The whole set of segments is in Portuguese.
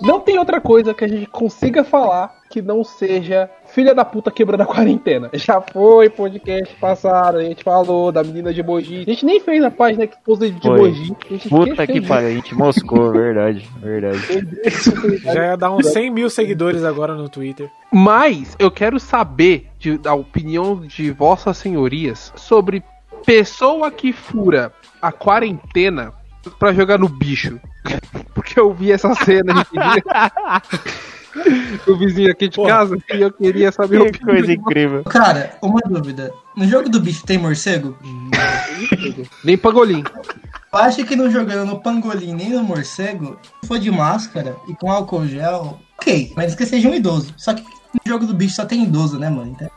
Não tem outra coisa que a gente consiga falar que não seja filha da puta quebrando a quarentena. Já foi podcast passado, a gente falou da menina de emoji. A gente nem fez a página que pôs de Foi. Puta que pariu, a gente moscou, verdade, verdade. Já ia dar uns 100 mil seguidores agora no Twitter. Mas eu quero saber de- da opinião de vossas senhorias sobre pessoa que fura a quarentena pra jogar no bicho. Porque eu vi essa cena o vizinho aqui de Porra. casa e eu queria saber Que opinião coisa de incrível. Cara, uma dúvida. No jogo do bicho tem morcego? vocês. Nem pangolim. Eu acho que não jogando no pangolim nem no morcego, se for de máscara e com álcool gel, ok. Mas que seja um idoso. Só que no jogo do bicho só tem idoso, né, mano? Então,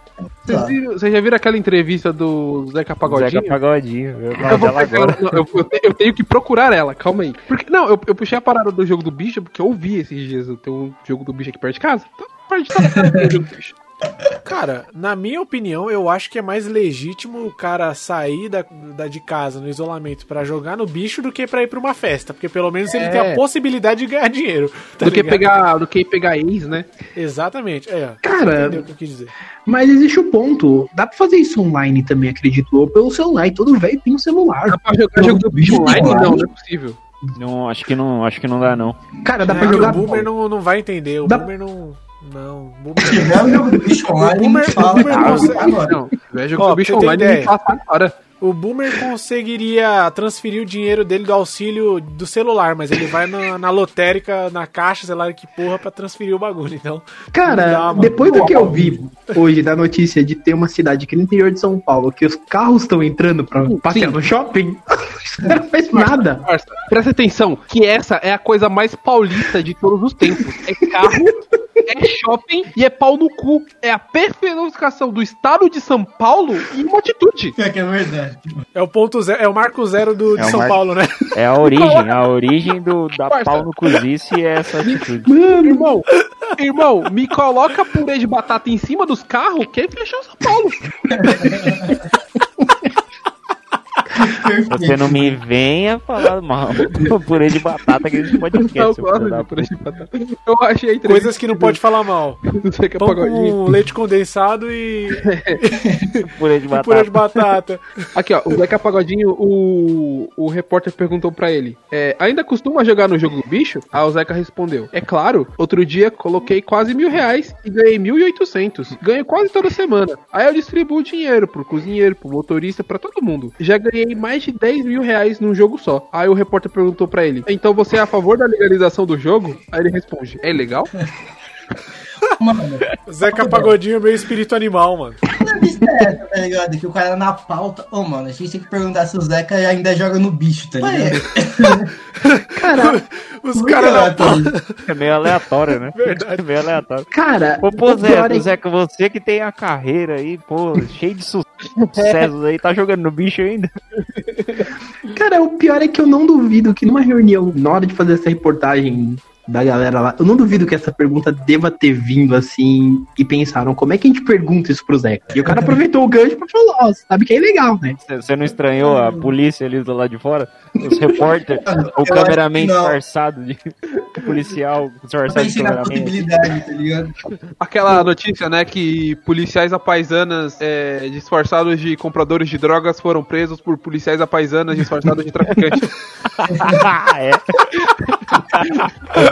Vocês, lá. viram- vocês já viram aquela entrevista do Zeca Pagodinho? Zeca Pagodinho. Eu Eu, vou pegar, não, eu, eu te- eu tenho que procurar ela, calma aí. Porque, não, eu, eu puxei a parada do jogo do bicho porque eu vi esses dias. Tem um jogo do bicho aqui perto de casa. Então, pode estar no jogo do bicho. Cara, na minha opinião, eu acho que é mais legítimo o cara sair da, da- de casa no isolamento pra jogar no bicho do que pra ir pra uma festa. Porque pelo menos ele É. tem a possibilidade de ganhar dinheiro. tá do, que pegar, do que pegar ex, né? Exatamente. É. Cara, Entendeu o que eu quis dizer? mas existe o ponto. Dá pra fazer isso online também, acredito. Ou pelo celular. E todo velho tem um celular. Dá pra jogar jogo do bicho online? Não, não é possível. Não, acho que não, acho que não dá, não. Cara, dá É pra que jogar. O Boomer não, não vai entender. O Dá- Boomer não. Não. O Se Boomer... tiver o jogo do bicho online, O Boomer- fala Boomer não consegue- se tiver jogo do bicho online, ideia. me passa agora. O Boomer conseguiria transferir o dinheiro dele do auxílio do celular, mas ele vai na, na lotérica, na caixa, sei lá que porra, pra transferir o bagulho. Então, Cara, dá, depois do que eu vi hoje da notícia de ter uma cidade aqui no interior de São Paulo que os carros estão entrando pra passear no shopping, isso não faz nada. Presta atenção, que essa é a coisa mais paulista de todos os tempos. É carro, é shopping e é pau no cu. É a personificação do estado de São Paulo em uma atitude. Pior que é verdade. É o ponto zero, é o marco zero do, de É São mar- Paulo, né? É a origem, a origem do, da Parça. pau no cozice é essa atitude. Mano, irmão, irmão, me coloca purê de batata em cima dos carros, que fechou São Paulo. Você não me venha falar mal do purê de batata que a gente pode Eu esquecer. seu gosto de purê de batata. Eu achei Coisas que não pode falar mal. Pão Pagodinho. com leite condensado e, Purê de e purê de batata. batata. Aqui, ó, o Zeca Pagodinho, o, o repórter perguntou pra ele: é, ainda costuma jogar no jogo do bicho? Aí o Zeca respondeu: É claro, outro dia coloquei quase mil reais e ganhei mil e oitocentos. Ganho quase toda semana. Aí eu distribuo o dinheiro pro cozinheiro, pro motorista, pra todo mundo. Já ganhei mais de 10 mil reais num jogo só. Aí o repórter perguntou pra ele: Então você é a favor da legalização do jogo? Aí ele responde: É legal? Mano, Zeca Pagodinho é meio espírito animal, mano. não é tá ligado? Que o cara na pauta. Ô, mano, a gente tem que perguntar se o Zeca ainda joga no bicho, tá ligado? Cara, Os caras da Arthur? É meio aleatório, né? Verdade. É meio aleatório. cara, Ô, pô, o pior Zé, é- Zeca, você que tem a carreira aí, pô, cheio de su- sucessos aí, tá jogando no bicho ainda? Cara, o pior é que eu não duvido que numa reunião, na hora de fazer essa reportagem da galera lá, eu não duvido que essa pergunta deva ter vindo assim e pensaram como é que a gente pergunta isso pro Zeca. E o cara aproveitou o gancho pra falar, ó, sabe que é ilegal, né? Você- não estranhou a polícia ali do lado de fora? Os repórteres, o Eu cameraman disfarçado de policial, disfarçado de cameraman. possibilidade, tá ligado? Aquela notícia, né, que policiais apaisanas é, disfarçados de compradores de drogas foram presos por policiais apaisanas disfarçados de traficantes. Ah, é.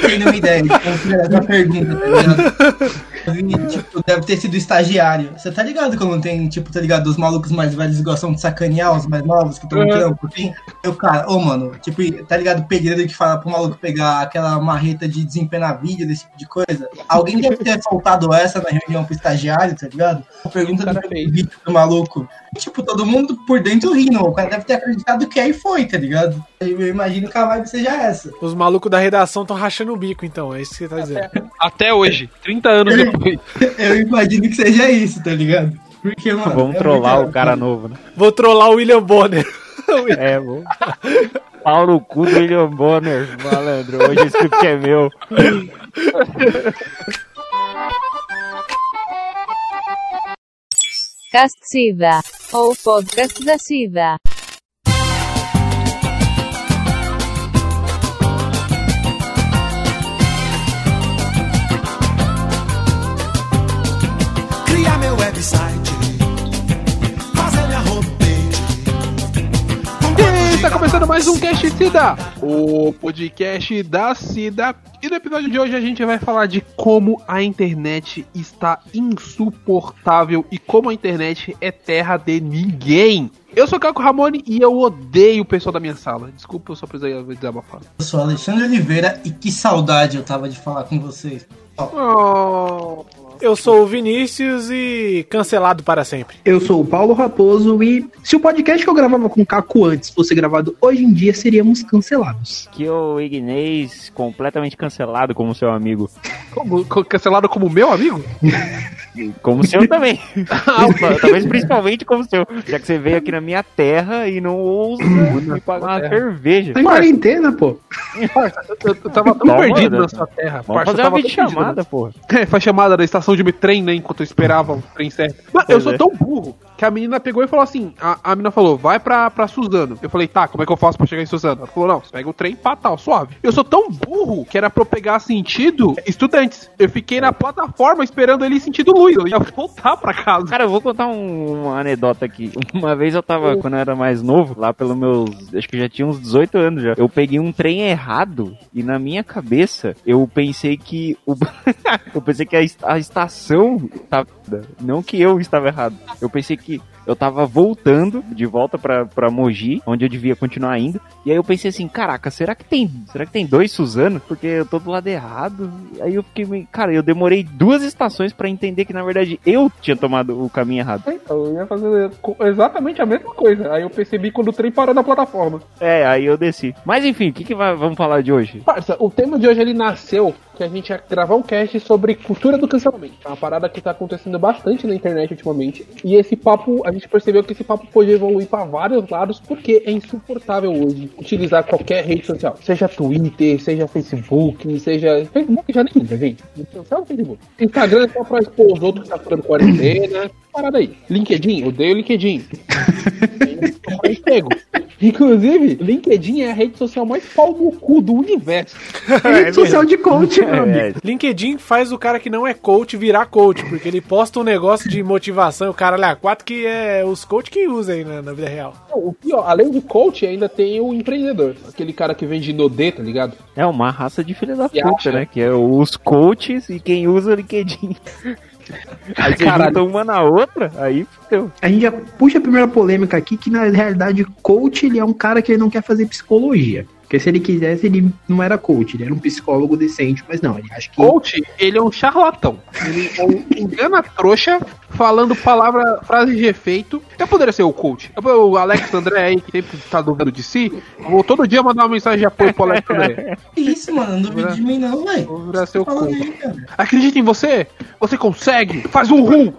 Tem uma ideia de como fizeram essa pergunta, tá ligado? Tipo, deve ter sido estagiário. Você tá ligado quando tem, tipo, tá ligado? Os malucos mais velhos gostam de sacanear os mais novos que estão no Uhum. trampo, assim. Eu, cara, ô, mano, tipo, tá ligado? O pedreiro que fala pro maluco pegar aquela marreta de desempenar vídeo, desse tipo de coisa. Alguém deve ter soltado essa na reunião pro estagiário, tá ligado? A pergunta do vídeo do maluco. Tipo, todo mundo por dentro rindo. O cara deve ter acreditado que aí foi, tá ligado? Eu imagino que a vibe seja essa. Os malucos da redação estão rachando o bico, então. É isso que você tá dizendo. Até hoje, 30 anos depois. Eu imagino que seja isso, tá ligado? Porque, mano. Vamos é trollar o cara novo, né? Vou trollar o William Bonner. É, vou. Pau no cu do William Bonner, malandro. Hoje esse script é meu. Cast Sida. Ou podcast da Sida. E Está começando mais um Cash Cida, o podcast da Cida. E no episódio de hoje a gente vai falar de como a internet está insuportável e como a internet é terra de ninguém. Eu sou Caco Ramone e eu odeio o pessoal da minha sala. Desculpa, eu só precisei desabafar. Eu sou Alexandre Oliveira e que saudade eu tava de falar com vocês. Oh. oh. Eu sou o Vinícius e cancelado para sempre. Eu sou o Paulo Raposo e se o podcast que eu gravava com o Caco antes fosse gravado hoje em dia, seríamos cancelados. Que o Ignez completamente cancelado como seu amigo. Como, co- cancelado como meu amigo? Como seu também. Talvez principalmente como seu. Já que você veio aqui na minha terra e não ousa me pagar uma cerveja. Tá em quarentena, pô. Parça, eu, eu- eu tava tão Toma, perdido na sua terra. Vamos Parça, fazer uma videochamada, porra. É, faz chamada da estação de trem, né? Enquanto eu esperava o trem certo. Mano, eu sou é. tão burro que a menina pegou e falou assim: a, a menina falou, vai pra, pra Suzano. Eu falei, tá, como é que eu faço pra chegar em Suzano? Ela falou, não, você pega o trem pra tal, suave. Eu sou tão burro que era pra eu pegar sentido estudantes. Eu fiquei na plataforma esperando ele em sentido luz. Eu ia voltar pra casa. Cara, eu vou contar um- uma anedota aqui. Uma vez eu tava, quando eu era mais novo, lá pelos meus. Acho que eu já tinha uns 18 anos já. Eu peguei um trem errado e na minha cabeça eu pensei que o. eu pensei que a, est- a estação tava. Não que eu estava errado. Eu pensei que eu tava voltando de volta pra, pra Mogi, onde eu devia continuar indo. E aí eu pensei assim, caraca, será que tem. Será que tem dois Suzano? Porque eu tô do lado errado. Aí eu fiquei meio. Cara, eu demorei duas estações pra entender que na verdade eu tinha tomado o caminho errado. Então, eu ia fazer exatamente a mesma coisa. Aí eu percebi quando o trem parou na plataforma. É, aí eu desci. Mas enfim, o que, que vai- vamos falar de hoje? Parça, o tema de hoje ele nasceu que a gente ia gravar um cast sobre cultura do cancelamento. É uma parada que tá acontecendo bastante na internet ultimamente. E esse papo, a gente percebeu que esse papo pode evoluir para vários lados porque é insuportável hoje utilizar qualquer rede social. Seja Twitter, seja Facebook, seja. Facebook já nem usa, gente. Só o Facebook. Instagram é só pra expor os outros que tá furando quarentena. Parada aí. LinkedIn, odeio LinkedIn. É emprego. Inclusive, LinkedIn é a rede social mais pau no cu do universo. Rede social de coach, meu amigo. É, LinkedIn faz o cara que não é coach virar coach, porque ele posta um negócio de motivação e o cara olha quatro que é os coach que usam aí na, na vida real. O pior, além de coach, ainda tem o empreendedor. Aquele cara que vende Nodê, tá ligado? é uma raça de filha da puta, né? Que é os coaches e quem usa o LinkedIn. Aí você Caralho. junta uma na outra, aí fudeu. A gente já puxa a primeira polêmica aqui, que na realidade coach ele é um cara que ele não quer fazer psicologia. Porque se ele quisesse, ele não era coach, ele era um psicólogo decente, mas não, ele acha que. Coach, ele é um charlatão. Ele é um engana trouxa falando palavra, frases de efeito. Eu poderia ser o coach. O Alex André aí, que sempre tá duvidando de si, eu vou todo dia mandar uma mensagem de apoio pro Alex André. Que isso, mano? Não duvida de mim, não, velho. Virar seu Falando coach. Acredita em você! Você consegue! Faz um rum!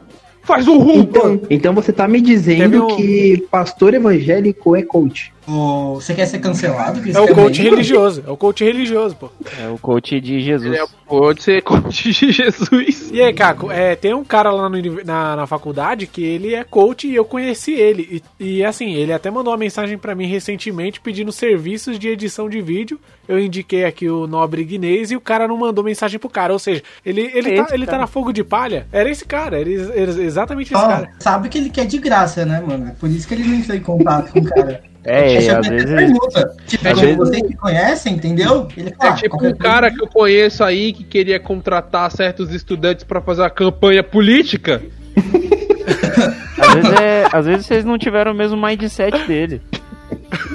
Faz um rum! Então, então você tá me dizendo um- que pastor evangélico é coach. Você quer ser cancelado? É o coach religioso, é o coach religioso, pô. É o coach de Jesus. Ele é- pode ser coach de Jesus. E aí, Caco, é, tem um cara lá no na, na faculdade que ele é coach e eu conheci ele. E, e, assim, ele até mandou uma mensagem pra mim recentemente pedindo serviços de edição de vídeo. Eu indiquei aqui o Nobre Guinês e o cara não mandou mensagem pro cara. Ou seja, ele, ele, É tá, ele tá na fogo de palha. Era esse cara, era, era exatamente esse Ó, cara. sabe que ele quer de graça, né, mano? É por isso que ele não entrou em contato com o cara. É, Essa às a vezes. pergunta. Tipo, às como vezes- vocês que conhecem, entendeu? Ele É fala, tipo qualquer um cara que eu conheço aí que queria contratar certos estudantes pra fazer uma campanha política. Às vezes, é, às vezes vocês não tiveram o mesmo mindset dele.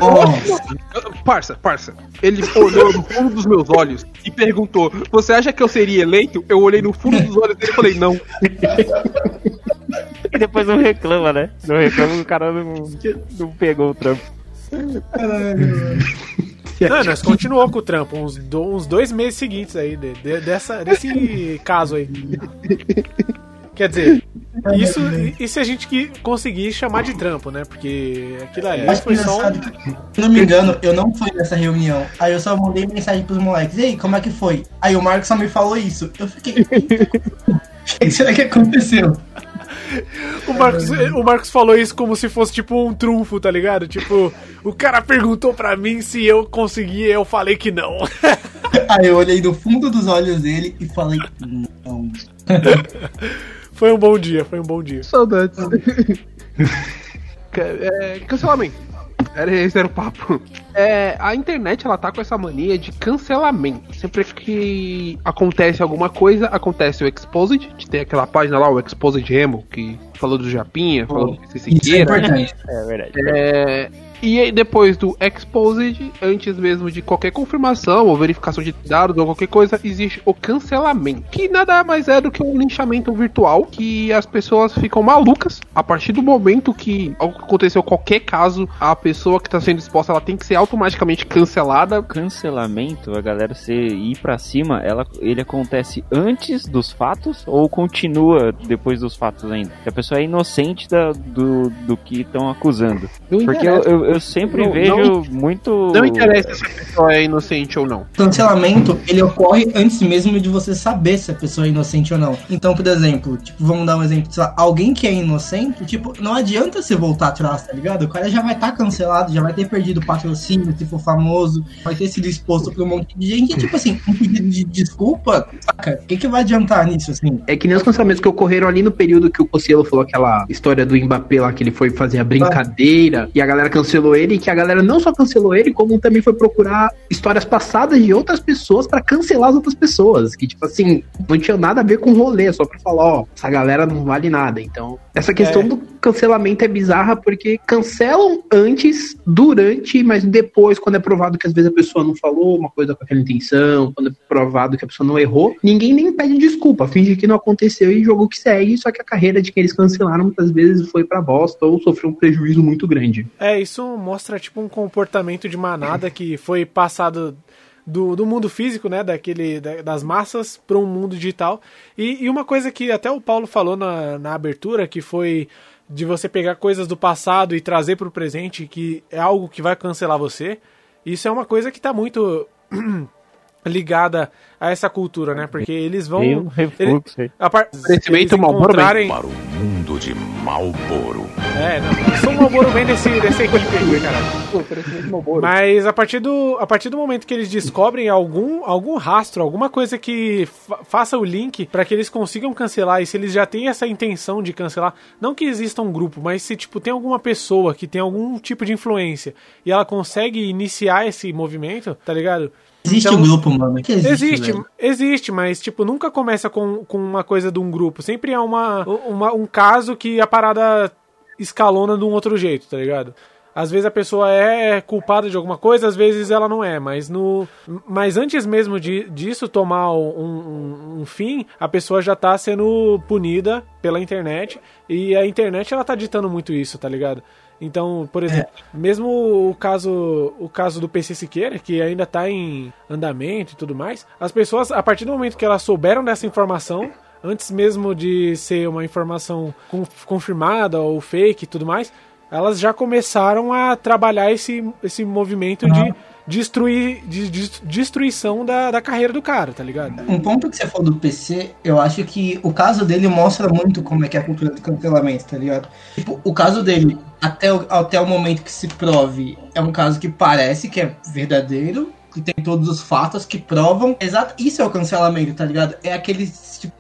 Eu- Parça, parça. Ele olhou no fundo dos meus olhos e perguntou: Você acha que eu seria eleito? Eu olhei no fundo dos olhos dele e falei: Não. E depois não reclama, né? Não reclama que o cara não, não pegou o trampo. Não, nós continuou com o trampo, uns, do- uns dois meses seguintes aí, de- de- dessa, desse caso aí. Quer dizer, isso, se a gente que conseguir chamar de trampo, né? Porque aquilo ali Acho foi só um, se não me engano, eu não fui nessa reunião. Aí eu só mandei mensagem pros moleques. E aí, como é que foi? Aí o Marcos só me falou isso. Eu fiquei. O que será que aconteceu? O Marcos, o Marcos falou isso como se fosse tipo um trunfo, tá ligado? Tipo, o cara perguntou pra mim se eu conseguia, eu falei que não. Aí eu olhei no fundo dos olhos dele e falei, não. Foi um bom dia, foi um bom dia. Saudades. É, cancelamento. Era esse era o papo. É, a internet ela tá com essa mania de cancelamento. Sempre que acontece alguma coisa, acontece o Exposed, que tem aquela página lá, o Exposed Remo, que falou do Japinha, falou do PC Isso é Siqueira. importante. É verdade. É, e aí, depois do Exposed, antes mesmo de qualquer confirmação ou verificação de dados ou qualquer coisa, existe o cancelamento. Que nada mais é do que um linchamento virtual que as pessoas ficam malucas a partir do momento que algo aconteceu qualquer caso, a pessoa que está sendo exposta ela tem que ser automaticamente cancelada. Cancelamento, a galera se ir pra cima, ela, ele acontece antes dos fatos ou continua depois dos fatos ainda? Que a pessoa é inocente da- do, do que estão acusando. Não Porque eu, interessa. Eu, eu sempre Não- vejo não- muito. Não interessa se a pessoa é inocente ou não. cancelamento, ele ocorre antes mesmo de você saber se a pessoa é inocente ou não. Então, por exemplo, tipo, vamos dar um exemplo, sei lá, alguém que é inocente, tipo, não adianta você voltar atrás, tá ligado? O cara já vai estar cancelado, já vai ter perdido patrocínio, se for famoso, vai ter sido exposto pra um monte de gente, e, tipo assim, um pedido de desculpa, saca? O que, que vai adiantar nisso, assim? É que nem os cancelamentos que ocorreram ali no período que o Cossielo falou aquela história do Mbappé lá, que ele foi fazer a brincadeira e a galera cancelou ele, e que a galera não só cancelou ele, como também foi procurar histórias passadas de outras pessoas pra cancelar as outras pessoas. Que, tipo assim, não tinha nada a ver com rolê, só pra falar, ó, essa galera não vale nada. Então, essa questão É. do cancelamento é bizarra porque cancelam antes, durante, mas depois, quando é provado que às vezes a pessoa não falou uma coisa com aquela intenção, quando é provado que a pessoa não errou, ninguém nem pede desculpa, finge que não aconteceu e jogo que segue, só que a carreira de quem eles cancelaram muitas vezes foi pra bosta ou sofreu um prejuízo muito grande. É, isso mostra tipo um comportamento de manada que foi passado do, do mundo físico, né, daquele da- das massas para um mundo digital. E, e uma coisa que até o Paulo falou na, na abertura, que foi de você pegar coisas do passado e trazer para o presente, que é algo que vai cancelar você. Isso é uma coisa que tá muito ligada a essa cultura, né? Porque eles vão Tem um refluxo aí. a par... Eles encontrarem... Para o mundo de Malboro. É, não. Sou um Malboro bem desse, desse equipe aí, caralho. Mas a partir, do, a partir do momento que eles descobrem algum, algum rastro, alguma coisa que fa- faça o link pra que eles consigam cancelar, e se eles já têm essa intenção de cancelar, não que exista um grupo, mas se tipo tem alguma pessoa que tem algum tipo de influência e ela consegue iniciar esse movimento, tá ligado? Existe Então- um grupo, mano. Que existe, Existe, velho. existe, mas tipo, nunca começa com, com uma coisa de um grupo. Sempre é uma, uma- um caso que a parada escalona de um outro jeito, tá ligado? Às vezes a pessoa é culpada de alguma coisa, às vezes ela não é, mas no mas antes mesmo de, disso tomar um, um- um fim, a pessoa já tá sendo punida pela internet e a internet ela tá ditando muito isso, tá ligado? Então, por exemplo, mesmo o caso o caso do PC Siqueira, que ainda tá em andamento e tudo mais, as pessoas, a partir do momento que elas souberam dessa informação, antes mesmo de ser uma informação con- confirmada ou fake e tudo mais, elas já começaram a trabalhar esse, esse movimento de destruir de, de destruição da, da carreira do cara, tá ligado? Um ponto que você falou do PC, eu acho que o caso dele mostra muito como é que é a cultura do cancelamento, tá ligado? Tipo, o caso dele, até o, até o momento que se prove, é um caso que parece que é verdadeiro, que tem todos os fatos que provam. Exato, isso é o cancelamento, tá ligado? É aqueles. Tipo,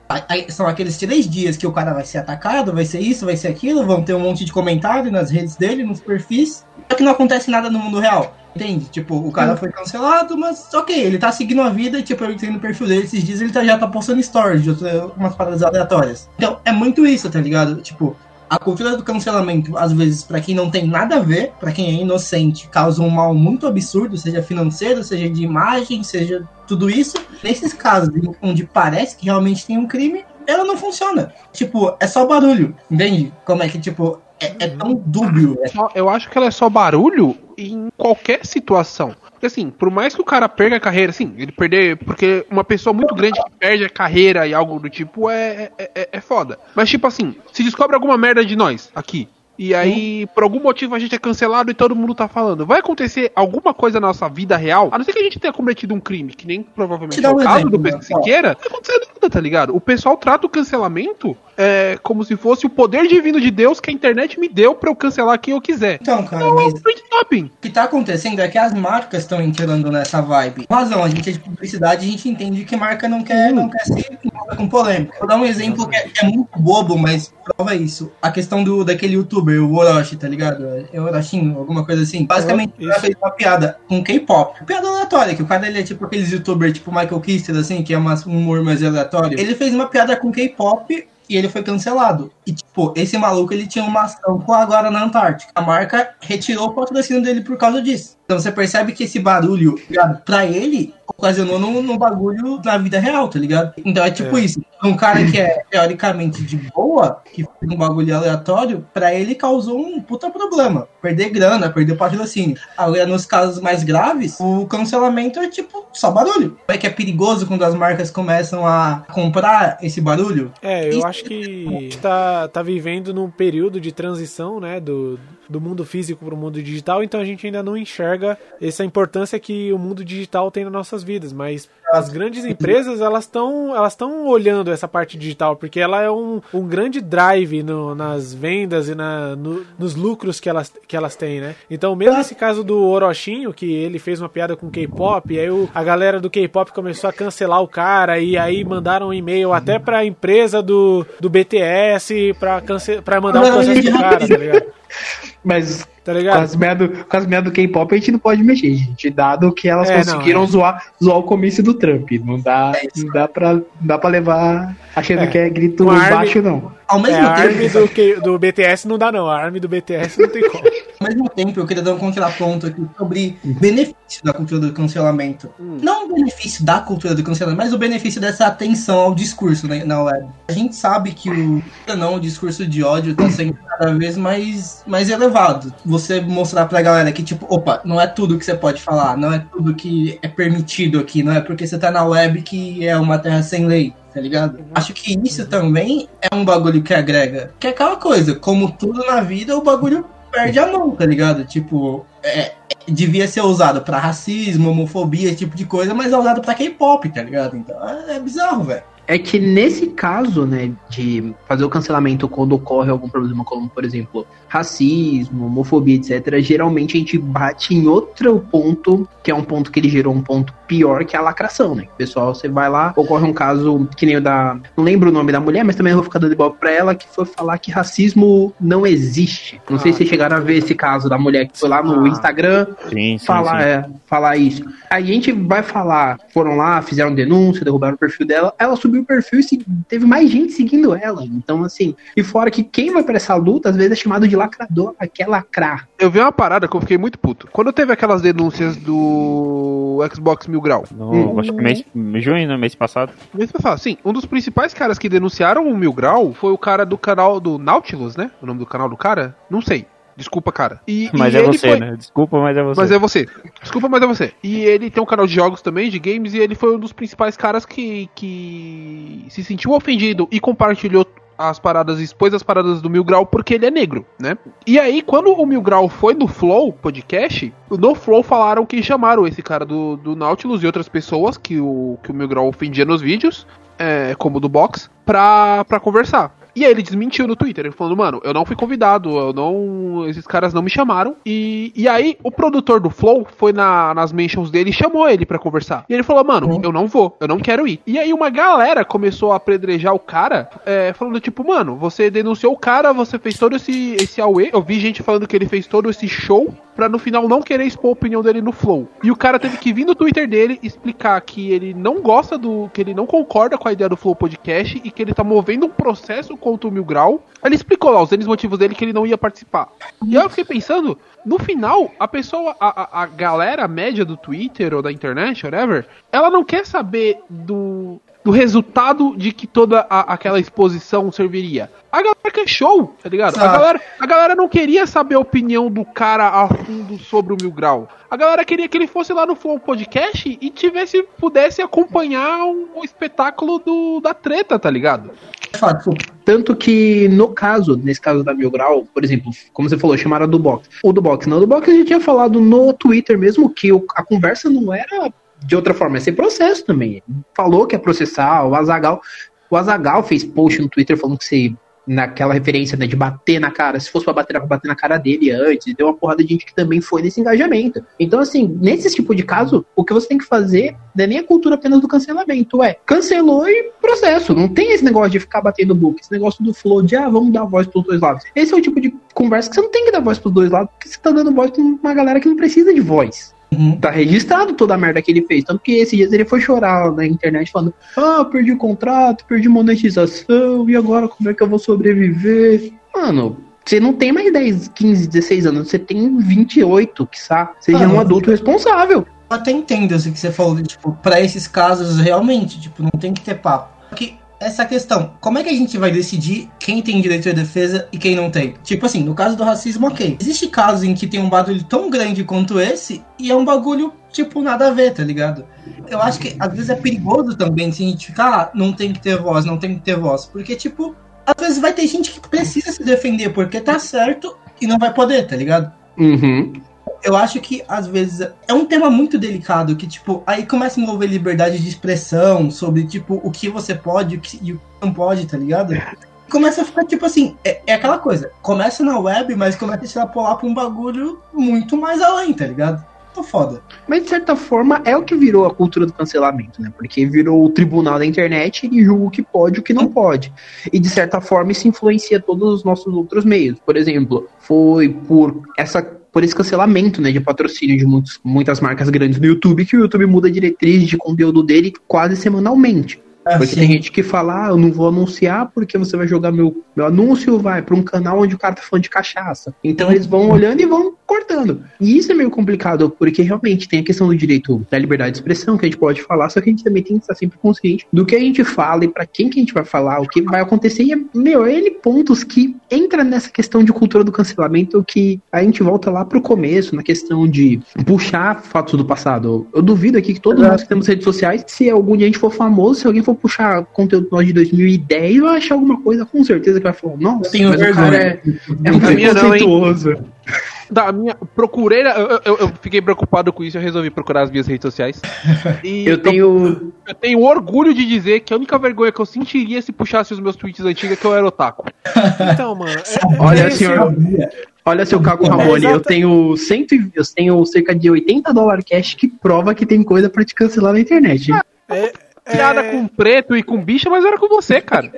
são aqueles três dias que o cara vai ser atacado, vai ser isso, vai ser aquilo, vão ter um monte de comentário nas redes dele, nos perfis. Só que não acontece nada no mundo real. Entende? Tipo, o cara foi cancelado, mas ok, ele tá seguindo a vida e, tipo, eu entrei no perfil dele esses dias ele tá, já tá postando stories de outra, umas paradas aleatórias. Então, é muito isso, tá ligado? Tipo, a cultura do cancelamento, às vezes, pra quem não tem nada a ver, pra quem é inocente, causa um mal muito absurdo, seja financeiro, seja de imagem, seja tudo isso. Nesses casos onde parece que realmente tem um crime, ela não funciona. Tipo, é só barulho, entende? Como é que, tipo, é, é tão dúbio. É Só- Eu acho que ela é só barulho em qualquer situação. Porque assim, por mais que o cara perca a carreira, assim, ele perder. Porque uma pessoa muito grande que perde a carreira e algo do tipo é, é, é- é foda. Mas tipo assim, se descobre alguma merda de nós aqui. E aí, por algum motivo, a gente é cancelado e todo mundo tá falando. Vai acontecer alguma coisa na nossa vida real? A não ser que a gente tenha cometido um crime, que nem provavelmente é o um caso exemplo, do né? PC Siqueira, não vai acontecer nada, tá ligado? O pessoal trata o cancelamento é, como se fosse o poder divino de Deus que a internet me deu pra eu cancelar quem eu quiser. Então, cara, Não, mas print topping. o que tá acontecendo é que as marcas estão entrando nessa vibe. Com razão, a gente é de publicidade, a gente entende que marca não quer, não quer ser com polêmica. Vou dar um exemplo que é, é muito bobo, mas prova isso. A questão do, daquele youtuber, o Orochi, tá ligado? É Orochinho, alguma coisa assim. Basicamente, ele fez uma piada com K-pop. Piada aleatória, que o cara ele é tipo aqueles youtubers tipo Michael Kister, assim, que é um humor mais aleatório. Ele fez uma piada com K-pop e ele foi cancelado. E, tipo, esse maluco, ele tinha uma ação com a Agora na Antártica. A marca retirou o patrocínio dele por causa disso. Então você percebe que esse barulho, tá ligado? pra ele, ocasionou num, num bagulho na vida real, tá ligado? Então é tipo É. isso. Um cara que é teoricamente de boa, que fez um bagulho aleatório, pra ele causou um puta problema. Perder grana, perder patrocínio. Agora, nos casos mais graves, o cancelamento é tipo só barulho. É que é perigoso quando as marcas começam a comprar esse barulho. É, eu Isso- acho que a gente tá, vivendo num período de transição, né, do, do mundo físico para o mundo digital, então a gente ainda não enxerga essa importância que o mundo digital tem nas nossas vidas, mas as grandes empresas, elas estão elas estão olhando essa parte digital, porque ela é um, um grande drive no- nas vendas e na, no- nos lucros que elas, que elas têm, né? Então, mesmo esse caso do Orochinho, que ele fez uma piada com K-pop, aí o- a galera do K-pop começou a cancelar o cara, e aí mandaram um e-mail até pra empresa do, do BTS pra, cance pra mandar um processo pro cara, tá ligado? Mas Tá com ligado? as com as merda do K-pop a gente não pode mexer, gente. Dado que elas É, não, conseguiram é. zoar, zoar o comício do Trump. Não dá, não dá, pra, não dá pra levar achando É. que é grito Army- baixo, não. Ao É, mesmo a tempo, ARM do, K- do BTS não dá, não. A ARM do BTS não tem como. Ao mesmo tempo, eu queria dar um contraponto aqui sobre benefício da cultura do cancelamento. Não o benefício da cultura do cancelamento, mas o benefício dessa atenção ao discurso na, na web. A gente sabe que o, não, o discurso de ódio está sendo cada vez mais, mais elevado. Você mostrar pra galera que, tipo, opa, não é tudo que você pode falar, não é tudo que é permitido aqui, não é porque você tá na web que é uma terra sem lei. Tá ligado? Acho que isso também é um bagulho que agrega. Que é aquela coisa, como tudo na vida, o bagulho perde a mão, tá ligado? Tipo, é, é- devia ser usado pra racismo, homofobia, esse tipo de coisa, mas é usado pra K-pop, tá ligado? Então é, é bizarro, velho. É que nesse caso, né, de fazer o cancelamento quando ocorre algum problema, como por exemplo, racismo, homofobia, etc., geralmente a gente bate em outro ponto, que é um ponto que ele gerou um ponto pior, que é a lacração, né? Pessoal, você vai lá, ocorre um caso que nem o da. Não lembro o nome da mulher, mas também eu vou ficar dando ibope pra ela, que foi falar que racismo não existe. Não sei se vocês chegaram a ver esse caso da mulher que foi lá no Ah. Instagram Sim, sim, falar, sim. é, falar isso. A gente vai falar, foram lá, fizeram denúncia, derrubaram o perfil dela, ela subiu o perfil e teve mais gente seguindo ela. Então, assim, e fora que quem vai pra essa luta, às vezes é chamado de lacrador, quer lacrar. Eu vi uma parada que eu fiquei muito puto. Quando teve aquelas denúncias do Xbox Mil Grau. No, Hum. Acho que mês, junho, no mês passado. Mês passado, Sim, um dos principais caras que denunciaram o Mil Grau foi o cara do canal do Nautilus, né? O nome do canal do cara? Não sei. Desculpa, cara. E, Mas e é ele você, foi- né? Desculpa, mas é você. Mas é você. Desculpa, mas é você. E ele tem um canal de jogos também, de games, e ele foi um dos principais caras que, que se sentiu ofendido e compartilhou as paradas, expôs as paradas do Mil Grau porque ele é negro, né? E aí, quando o Mil Grau foi no Flow podcast, no Flow falaram que chamaram esse cara do, do Nautilus e outras pessoas que o, que o Mil Grau ofendia nos vídeos, é, como o do Box, pra, pra conversar. E aí ele desmentiu no Twitter, ele falando, mano, eu não fui convidado, eu não. Esses caras não me chamaram. E, e aí o produtor do Flow foi na, nas mentions dele e chamou ele pra conversar. E ele falou, mano, eu não vou, eu não quero ir. E aí uma galera começou a apedrejar o cara, é, falando, tipo, mano, você denunciou o cara, você fez todo esse, esse auê. Eu vi gente falando que ele fez todo esse show pra no final não querer expor a opinião dele no Flow. E o cara teve que vir no Twitter dele explicar que ele não gosta do. que ele não concorda com a ideia do Flow Podcast e que ele tá movendo um processo contra o Mil Grau. Ele explicou lá os motivos dele que ele não ia participar. E eu fiquei pensando, no final, a pessoa, a, a, a galera média do Twitter ou da internet, whatever, ela não quer saber do. Do resultado de que toda a- aquela exposição serviria. A galera quer show, tá ligado? A galera, a galera não queria saber a opinião do cara a fundo sobre o Mil Grau. A galera queria que ele fosse lá no Flow Podcast e tivesse, pudesse acompanhar um, um espetáculo do, da treta, tá ligado? Fato, Tanto que, no caso, nesse caso da Mil Grau, por exemplo, como você falou, chamaram do Box. O do Box, não, do Box a gente tinha falado no Twitter mesmo que o- a conversa não era de outra forma, é sem processo também. Falou que ia processar, o Azagal. O Azagal fez post no Twitter falando que se naquela referência, né, de bater na cara. Se fosse pra bater, pra bater na cara dele antes, deu uma porrada de gente que também foi nesse engajamento. Então, assim, nesse tipo de caso, o que você tem que fazer não é nem a cultura apenas do cancelamento, é cancelou e processo. Não tem esse negócio de ficar batendo book, esse negócio do flow de, ah, vamos dar voz pros dois lados. Esse é o tipo de conversa que você não tem que dar voz pros dois lados, porque você tá dando voz pra uma galera que não precisa de voz. Uhum. Tá registrado toda a merda que ele fez. Tanto que esses dias ele foi chorar na internet falando: Ah, perdi o contrato, perdi monetização, e agora como é que eu vou sobreviver? Mano, você não tem mais 10, 15, 16 anos, você tem 28, que Seja Ah, um adulto responsável. Eu até entendo assim, que você falou, tipo, pra esses casos, realmente, tipo, não tem que ter papo. Essa questão, como é que a gente vai decidir quem tem direito à defesa e quem não tem? Tipo assim, no caso do racismo, ok. Existe casos em que tem um bagulho tão grande quanto esse e é um bagulho, tipo, nada a ver, tá ligado? Eu acho que às vezes é perigoso também se a gente ficar, ah, não tem que ter voz, não tem que ter voz. Porque, tipo, às vezes vai ter gente que precisa se defender porque tá certo e não vai poder, tá ligado? Uhum. Eu acho que às vezes é um tema muito delicado que tipo aí começa a envolver liberdade de expressão sobre tipo o que você pode o que- e o que não pode tá ligado começa a ficar tipo assim é, é aquela coisa começa na web mas começa a extrapolar pra um bagulho muito mais além tá ligado tô foda Mas de certa forma é o que virou a cultura do cancelamento, né? Porque virou o tribunal da internet e julga o que pode e o que não pode. E de certa forma isso influencia todos os nossos outros meios. Por exemplo, foi por essa por esse cancelamento, né, de patrocínio de muitos, muitas marcas grandes no YouTube que o YouTube muda a diretriz de conteúdo dele quase semanalmente. Porque Assim, tem gente que fala, ah, eu não vou anunciar porque você vai jogar meu, meu anúncio, vai pra um canal onde o cara tá falando de cachaça. Então eles vão olhando e vão cortando. E isso é meio complicado, porque realmente tem a questão do direito da liberdade de expressão, que a gente pode falar, só que a gente também tem que estar sempre consciente do que a gente fala e pra quem que a gente vai falar, o que vai acontecer. E, é, meu, N pontos que entra nessa questão de cultura do cancelamento que a gente volta lá pro começo, na questão de puxar fatos do passado. Eu duvido aqui que todos nós que temos redes sociais, se algum dia a gente for famoso, se alguém for puxar conteúdo nosso de 2010, vai achar alguma coisa com certeza que vai falar, nossa, Eu tenho mas o vergonha. cara é, é um A minha não, hein? preconceituoso. Da minha. Procurei. Eu, eu, eu fiquei preocupado com isso, eu resolvi procurar as minhas redes sociais. E Eu tenho. Eu tenho orgulho de dizer que a única vergonha que eu sentiria se puxasse os meus tweets antigos é que eu era otaku. Então, mano. é- Olha, é senhor. Olha, seu Caco Ramone, eu exata- tenho, cento, eu tenho cerca de 80 dólares cash que prova que tem coisa pra te cancelar na internet. é- Piada é- com preto e com bicha, mas era com você, cara.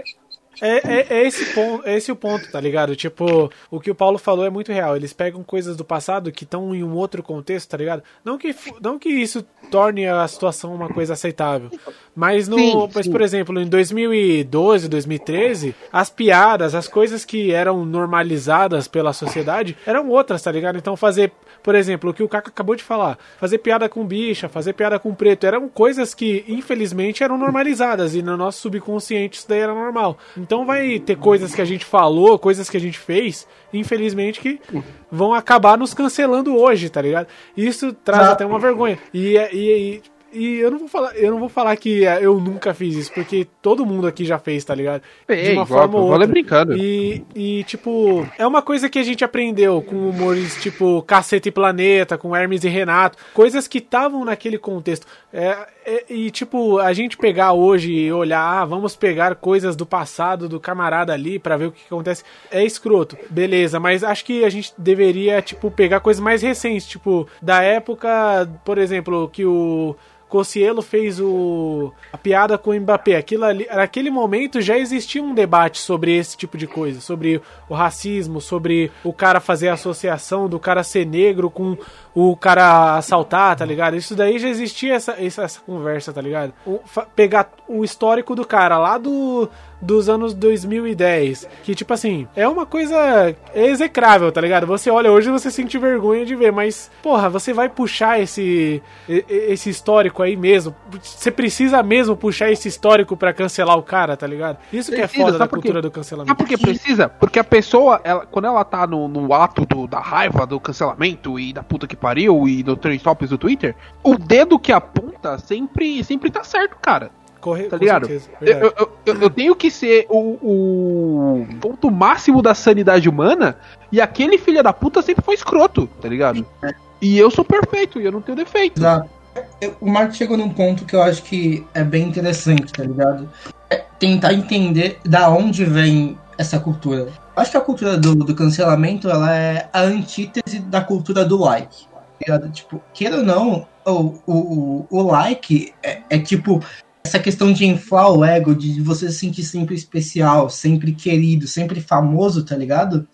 É, é, é esse ponto, é esse o ponto, tá ligado? Tipo, o que o Paulo falou é muito real. Eles pegam coisas do passado que estão em um outro contexto, tá ligado? Não que, não que isso torne a situação uma coisa aceitável. Mas no. Sim, mas, sim. por exemplo, em 2012, 2013, as piadas, as coisas que eram normalizadas pela sociedade eram outras, tá ligado? Então fazer, por exemplo, o que o Caco acabou de falar, fazer piada com bicha, fazer piada com preto, eram coisas que, infelizmente, eram normalizadas. E no nosso subconsciente isso daí era normal. Então vai ter coisas que a gente falou, coisas que a gente fez, infelizmente, que vão acabar nos cancelando hoje, tá ligado? Isso traz até uma vergonha. E, é- e, e, e eu não vou falar, eu não vou falar que é, eu nunca fiz isso, porque todo mundo aqui já fez, tá ligado? Ei, igual, ou vale brincando. E, e, tipo, é uma coisa que a gente aprendeu com humores tipo Cacete e Planeta, com Hermes e Renato, coisas que estavam naquele contexto. É, é- e, tipo, a gente pegar hoje e olhar, ah, vamos pegar coisas do passado do camarada ali pra ver o que acontece, é escroto, beleza, mas acho que a gente deveria, tipo, pegar coisas mais recentes, tipo, da época, por exemplo, que o. Cossielo fez o a piada com o Mbappé. Aquilo ali, naquele momento já existia um debate sobre esse tipo de coisa, sobre o racismo, sobre o cara fazer associação do cara ser negro com o cara assaltar, tá ligado? Isso daí já existia essa, essa, essa conversa, tá ligado? O- pegar o histórico do cara lá do dos anos 2010, que tipo assim, é uma coisa execrável, tá ligado? Você olha hoje e você sente vergonha de ver, mas porra, você vai puxar esse esse histórico aí mesmo. Você precisa mesmo puxar esse histórico pra cancelar o cara, tá ligado? Isso que é foda da sabe cultura do Sabe cancelamento. por que precisa? Porque a pessoa, ela, quando ela tá no, no ato do- da raiva, do cancelamento e da puta que pariu e do trend topics do Twitter, o dedo que aponta sempre, sempre tá certo, cara. Corre, Tá ligado? certeza, Eu, eu, eu- eu tenho que ser o, o ponto máximo da sanidade humana e aquele filho da puta sempre foi escroto, tá ligado? E eu sou perfeito e eu não tenho defeito. Exato. Eu- O Marco chegou num ponto que eu acho que é bem interessante, tá ligado? É tentar entender da onde vem essa cultura. Eu acho que a cultura do, do cancelamento ela é a antítese da cultura do like. Ligado? Tipo, queira ou não, o, o, o like é, é tipo essa questão de inflar o ego, de você se sentir sempre especial, sempre querido, sempre famoso, tá ligado?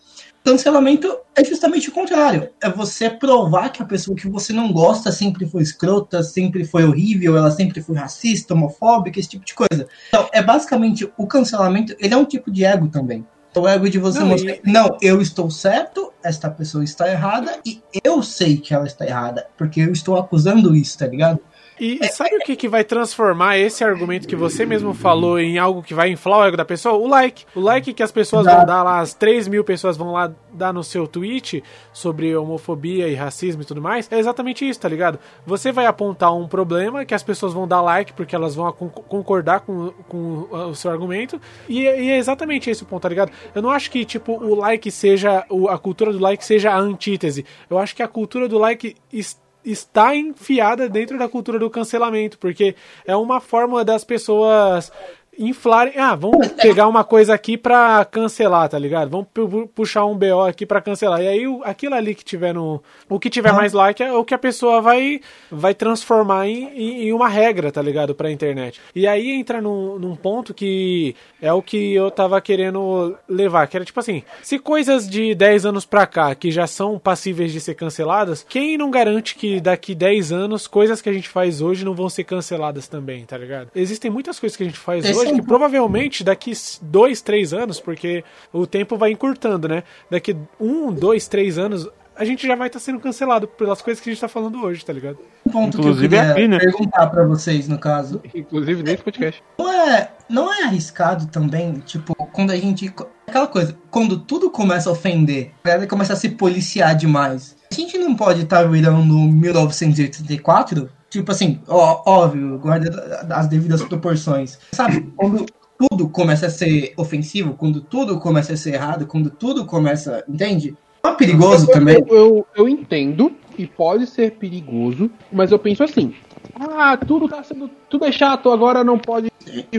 Cancelamento é justamente o contrário. É você provar que a pessoa que você não gosta sempre foi escrota, sempre foi horrível, ela sempre foi racista, homofóbica, esse tipo de coisa. Então, é basicamente o cancelamento, ele é um tipo de ego também. O ego de você Não, mostrar, e- não, eu estou certo, esta pessoa está errada e eu sei que ela está errada, porque eu estou acusando isso, tá ligado? E, sabe o que, que vai transformar esse argumento que você mesmo falou em algo que vai inflar o ego da pessoa? O like. O like que as pessoas vão dar lá, as 3 mil pessoas vão lá dar no seu tweet sobre homofobia e racismo e tudo mais, é exatamente isso, tá ligado? Você vai apontar um problema que as pessoas vão dar like porque elas vão con- concordar com, com o seu argumento, e, e é exatamente esse o ponto, tá ligado? Eu não acho que, tipo, o like seja, a cultura do like seja a antítese. Eu acho que a cultura do like es- está enfiada dentro da cultura do cancelamento, porque é uma forma das pessoas inflarem. Ah, vamos pegar uma coisa aqui pra cancelar, tá ligado? Vamos pu- pu- puxar um BO aqui pra cancelar. E aí o- aquilo ali que tiver no. O que tiver mais like é o que a pessoa vai, vai transformar em, em- em uma regra, tá ligado? Pra internet. E aí entra num, num ponto que é o que eu tava querendo levar, que era tipo assim: se coisas de 10 anos pra cá que já são passíveis de ser canceladas, quem não garante que daqui 10 anos coisas que a gente faz hoje não vão ser canceladas também, tá ligado? Existem muitas coisas que a gente faz Esse hoje é um que provavelmente daqui 2, 3 anos, porque o tempo vai encurtando, né? Daqui 1, 2, 3 anos. A gente já vai estar sendo cancelado pelas coisas que a gente tá falando hoje, tá ligado? Um ponto Inclusive que eu queria aqui, né? perguntar pra vocês, no caso. Inclusive nesse podcast. Não é, não é arriscado também, tipo, quando a gente. Aquela coisa, quando tudo começa a ofender, a galera começa a se policiar demais. A gente não pode estar virando 1984? Tipo assim, ó, óbvio, guarda as devidas proporções. Sabe, quando tudo começa a ser ofensivo, quando tudo começa a ser errado, quando tudo começa. Entende? Não é perigoso também. Eu, eu, eu entendo que pode ser perigoso, mas eu penso assim. Ah, tudo tá sendo. Tudo é chato, agora não pode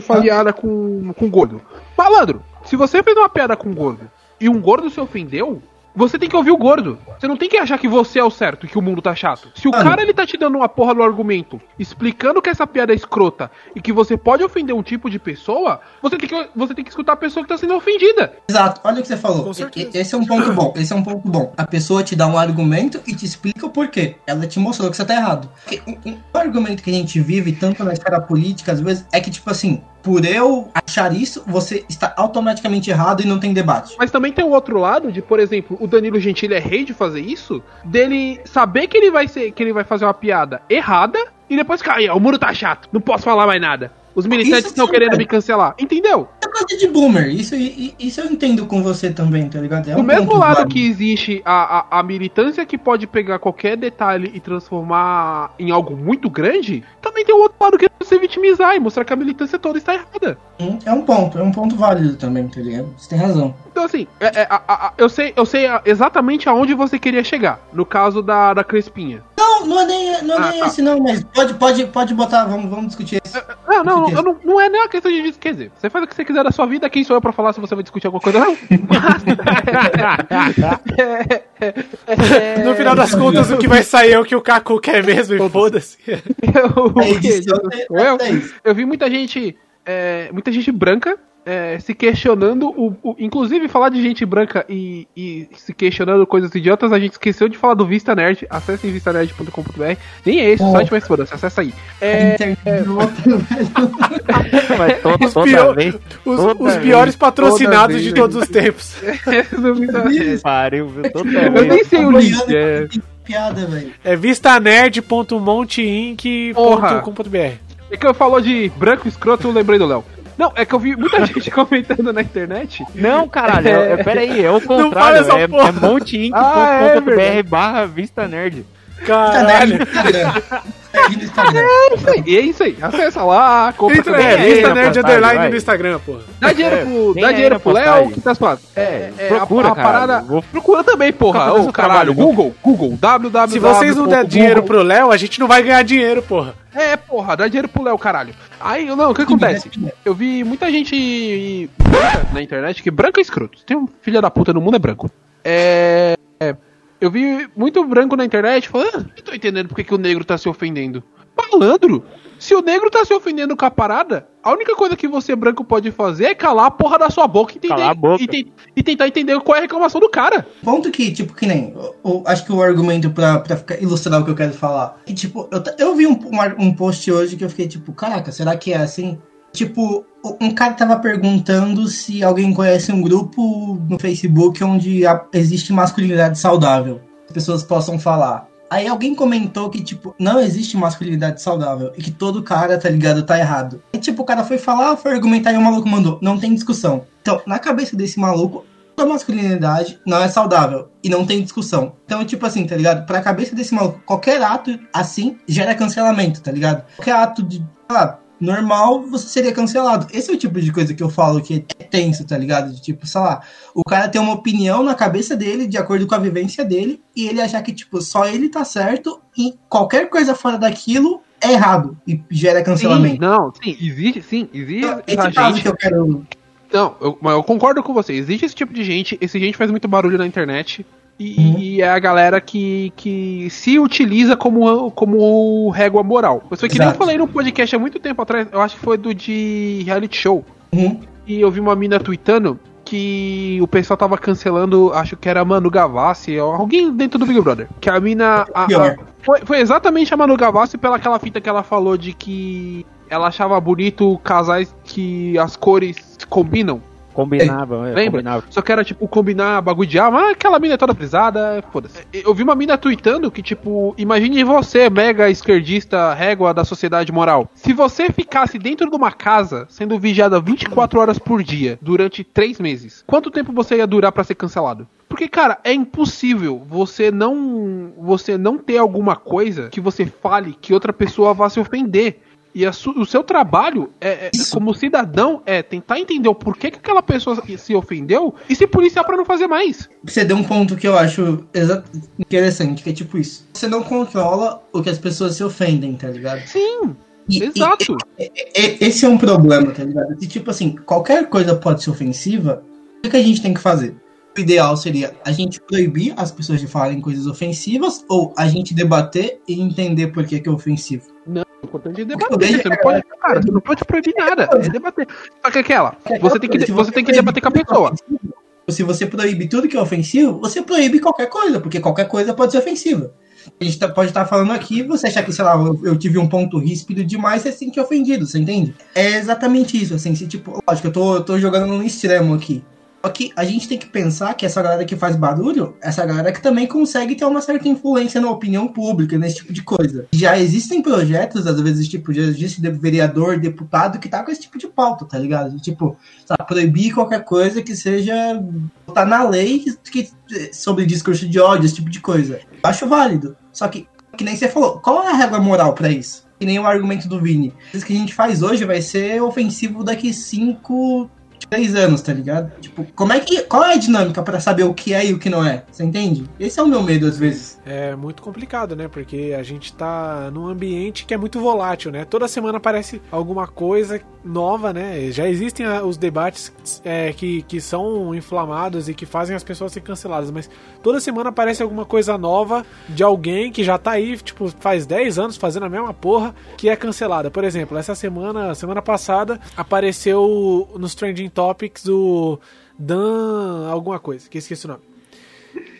fazer piada com, com gordo. Malandro, se você fez uma piada com gordo e um gordo se ofendeu, você tem que ouvir o gordo. Você não tem que achar que você é o certo, que o mundo tá chato. Se o Mano. cara ele tá te dando uma porra no argumento, explicando que essa piada é escrota e que você pode ofender um tipo de pessoa, você tem que, você tem que escutar a pessoa que tá sendo ofendida. Exato, olha o que você falou. Esse é um ponto bom. Esse é um ponto bom. A pessoa te dá um argumento e te explica o porquê. Ela te mostrou que você tá errado. Porque um, um argumento que a gente vive, tanto na esfera política, às vezes, é que, tipo assim, por eu achar isso, você está automaticamente errado e não tem debate. Mas também tem o outro lado de, por exemplo, o Danilo Gentili é rei de fazer isso, dele saber que ele vai ser, que ele vai fazer uma piada errada e depois cair, o muro tá chato, não posso falar mais nada. Os militantes estão querendo cara. me cancelar. Entendeu? É coisa de boomer. Isso, isso eu entendo com você também, tá ligado? É Do um mesmo lado que existe a, a, a militância que pode pegar qualquer detalhe e transformar em algo muito grande, também tem o outro lado que é você vitimizar e mostrar que a militância toda está errada. É um ponto, é um ponto válido também, tá ligado? Você tem razão. Então, assim, é- é- a- eu sei, eu sei exatamente aonde você queria chegar. No caso da, da Crespinha. Não, não é nem, não é Ah, nem tá. esse não, mas pode, pode, pode botar, vamos, vamos discutir esse. Não, não, eu não, não é nem uma questão de dis- Quer dizer, você faz o que você quiser da sua vida, quem sou eu pra falar se você vai discutir alguma coisa não? Mas. No final das contas, o que vai sair é o que o Kaku quer mesmo e foda-se. eu, A edição sou eu? é isso. eu vi muita gente. é, muita gente branca é, se questionando, o, o- inclusive falar de gente branca e, e se questionando coisas idiotas, a gente esqueceu de falar do Vista Nerd. Acessem vistanerd.com.br. Nem é esse o Oh. site, mas foda-se, acessa aí. É, velho. Mas to- Os toda pior- vez. Os, toda os vez, piores patrocinados toda de vez. todos os tempos. Pariu? Toda Eu vez. nem sei o link. É, piada, velho. É vistanerd.monteinc.com.br. é que eu falou de branco escroto, eu lembrei do Léo. Não, é que eu vi muita gente comentando na internet. Não, caralho, é, é, pera aí, é o contrário, é, é monteinc.com.br Ah, é barra Vista Nerd. Caralho. Instagram. É isso aí, é isso aí. Acessa lá, compra Entra, é, aí Insta Nerd Underline vai. no Instagram, porra. Dá dinheiro É, pro, tem dá dinheiro pro Léo, que tá suave. É, É, procura, a, a cara. parada. Vou- Procura também, porra. Ô, caralho, trabalho, Google, Google, www. Se vocês não der dinheiro pro Léo, a gente não vai ganhar dinheiro, porra. É, porra, dá dinheiro pro Léo, caralho. Aí, não, o que acontece? Eu vi muita gente na internet, que branco é escroto. Tem um filho da puta no mundo é branco. É. é, Eu vi muito branco na internet falando, ah, não tô entendendo porque que o negro tá se ofendendo. Malandro! Se o negro tá se ofendendo com a parada, a única coisa que você branco pode fazer é calar a porra da sua boca e, entender, Calar a boca. e, te- e tentar entender qual é a reclamação do cara. Ponto que, tipo, que nem. o- o- acho que o argumento pra, pra ficar- ilustrar o que eu quero falar. Que, tipo, eu, eu vi um, um, um post hoje que eu fiquei, tipo, caraca, será que é assim? Tipo, um cara tava perguntando se alguém conhece um grupo no Facebook onde existe masculinidade saudável. As pessoas possam falar. Aí alguém comentou que, tipo, não existe masculinidade saudável e que todo cara, tá ligado, tá errado. E, tipo, o cara foi falar, foi argumentar e o maluco mandou. Não tem discussão. Então, na cabeça desse maluco, toda masculinidade não é saudável e não tem discussão. Então, tipo assim, tá ligado? Pra cabeça desse maluco, qualquer ato assim gera cancelamento, tá ligado? Qualquer ato de, sei lá, normal, você seria cancelado. Esse é o tipo de coisa que eu falo que é tenso, tá ligado? De tipo, sei lá, o cara tem uma opinião na cabeça dele, de acordo com a vivência dele, e ele achar que, tipo, só ele tá certo e qualquer coisa fora daquilo é errado e gera Sim, cancelamento. não, sim, existe, sim, existe Então, esse caso gente. que eu quero. Não, eu, mas eu concordo com você. Existe esse tipo de gente. Esse gente faz muito barulho na internet. E, Uhum. e é a galera que, que se utiliza como, como régua moral. Eu sei que nem eu falei num podcast há muito tempo atrás. Eu acho que foi do de reality show. Uhum. E eu vi uma mina tweetando que o pessoal tava cancelando, acho que era a Manu Gavassi, alguém dentro do Big Brother. Que a mina. a- a- foi, foi exatamente a Manu Gavassi pela aquela fita que ela falou de que ela achava bonito casais que as cores combinam. Combinava, é, Lembra? combinava. Só que era, tipo, combinar bagulho de alma. Ah, aquela mina é toda frisada, foda-se. Eu vi uma mina tweetando que, tipo, imagine você, mega esquerdista, régua da sociedade moral. Se você ficasse dentro de uma casa, sendo vigiada 24 horas por dia, durante 3 meses, quanto tempo você ia durar pra ser cancelado? Porque, cara, é impossível você não você não ter alguma coisa que você fale que outra pessoa vá se ofender. E o seu trabalho, é, é, como cidadão, é tentar entender o porquê que aquela pessoa se ofendeu e se policiar pra não fazer mais. Você deu um ponto que eu acho interessante, que é tipo isso. Você não controla o que as pessoas se ofendem, tá ligado? Sim, E- e- exato. e- e- esse é um problema, tá ligado? Que tipo assim, qualquer coisa pode ser ofensiva, o que a gente tem que fazer? O ideal seria a gente proibir as pessoas de falarem coisas ofensivas ou a gente debater e entender por que, que é ofensivo. O importante é debater. Você não pode, cara, você não pode proibir nada. É debater. Só que aquela, você tem que, você tem que debater com a é pessoa. Se você proíbe tudo que é ofensivo, você proíbe qualquer coisa, porque qualquer coisa pode ser ofensiva. A gente tá- pode estar falando aqui, você achar que, sei lá, eu, tive um ponto ríspido demais, você se sente ofendido, você entende? É exatamente isso, assim, se, tipo, lógico, eu tô, eu tô jogando num extremo aqui. Só que a gente tem que pensar que essa galera que faz barulho, essa galera que também consegue ter uma certa influência na opinião pública, nesse tipo de coisa. Já existem projetos, às vezes, tipo, já existe vereador, deputado que tá com esse tipo de pauta, tá ligado? Tipo, sabe, proibir qualquer coisa que seja. tá na lei que, sobre discurso de ódio, esse tipo de coisa. Eu acho válido. Só que, que nem você falou, qual é a regra moral pra isso? Que nem o argumento do Vini. Isso que a gente faz hoje vai ser ofensivo daqui cinco, três anos, tá ligado? Tipo, como é que. Qual é a dinâmica pra saber o que é e o que não é? Você entende? Esse é o meu medo às vezes. É muito complicado, né? Porque a gente tá num ambiente que é muito volátil, né? Toda semana aparece alguma coisa nova, né? Já existem ah, os debates é, que, que são inflamados e que fazem as pessoas serem canceladas, mas toda semana aparece alguma coisa nova de alguém que já tá aí, tipo, faz 10 anos fazendo a mesma porra que é cancelada. Por exemplo, essa semana, semana passada, apareceu nos Trending Topics o Dan alguma coisa, que esqueci o nome.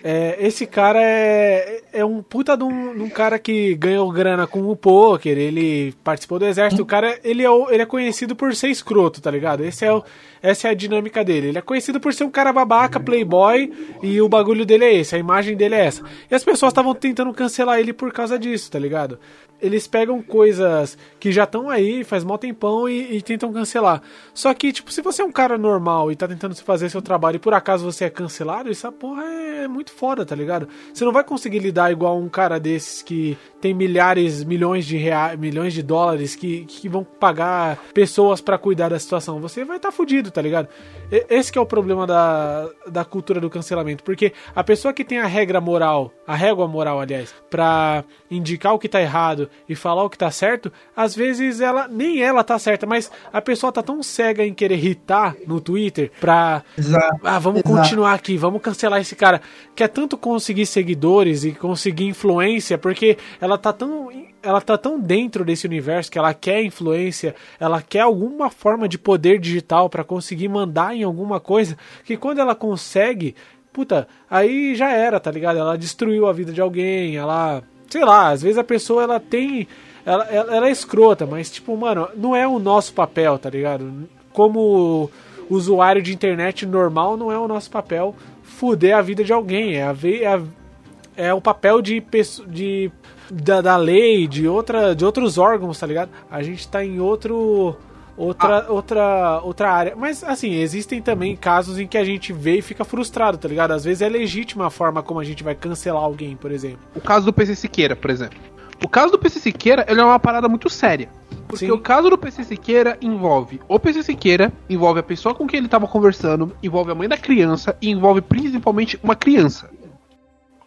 É, esse cara é, é um puta de um, de um cara que ganhou grana com o poker, ele participou do exército, o cara ele é, ele é conhecido por ser escroto, tá ligado? Esse é o, essa é a dinâmica dele. Ele é conhecido por ser um cara babaca, playboy, e o bagulho dele é esse, a imagem dele é essa. E as pessoas estavam tentando cancelar ele por causa disso, tá ligado? Eles pegam coisas que já estão aí, faz mó tempão e, e tentam cancelar. Só que, tipo, se você é um cara normal e tá tentando fazer seu trabalho e por acaso você é cancelado, essa porra é muito foda, tá ligado? Você não vai conseguir lidar igual um cara desses que tem milhares, milhões de reais, milhões de dólares que, que vão pagar pessoas pra cuidar da situação. Você vai estar tá fudido, tá ligado? Esse é o problema da, da cultura do cancelamento, porque a pessoa que tem a regra moral, a régua moral, aliás, pra indicar o que tá errado e falar o que tá certo, às vezes ela nem ela tá certa, mas a pessoa tá tão cega em querer irritar no Twitter pra Exato. ah, vamos Exato. continuar aqui, vamos cancelar esse cara. Quer tanto conseguir seguidores e conseguir influência, porque ela tá tão. Ela tá tão dentro desse universo que ela quer influência, ela quer alguma forma de poder digital pra conseguir mandar em alguma coisa, que quando ela consegue, puta, aí já era, tá ligado? Ela destruiu a vida de alguém, ela. Sei lá, às vezes a pessoa ela tem. Ela, ela, ela é escrota, mas tipo, mano, não é o nosso papel, tá ligado? Como usuário de internet normal, não é o nosso papel fuder a vida de alguém. É, a, é, a- é o papel de, de da, da lei, de, outra, de outros órgãos, tá ligado? A gente tá em outro. Outra, outra, outra área. Mas, assim, existem também casos em que a gente vê e fica frustrado, tá ligado? Às vezes é legítima a forma como a gente vai cancelar alguém, por exemplo. O caso do PC Siqueira, por exemplo. O caso do PC Siqueira, ele é uma parada muito séria. Porque Sim. o caso do PC Siqueira envolve o PC Siqueira, envolve a pessoa com quem ele tava conversando, envolve a mãe da criança e envolve principalmente uma criança.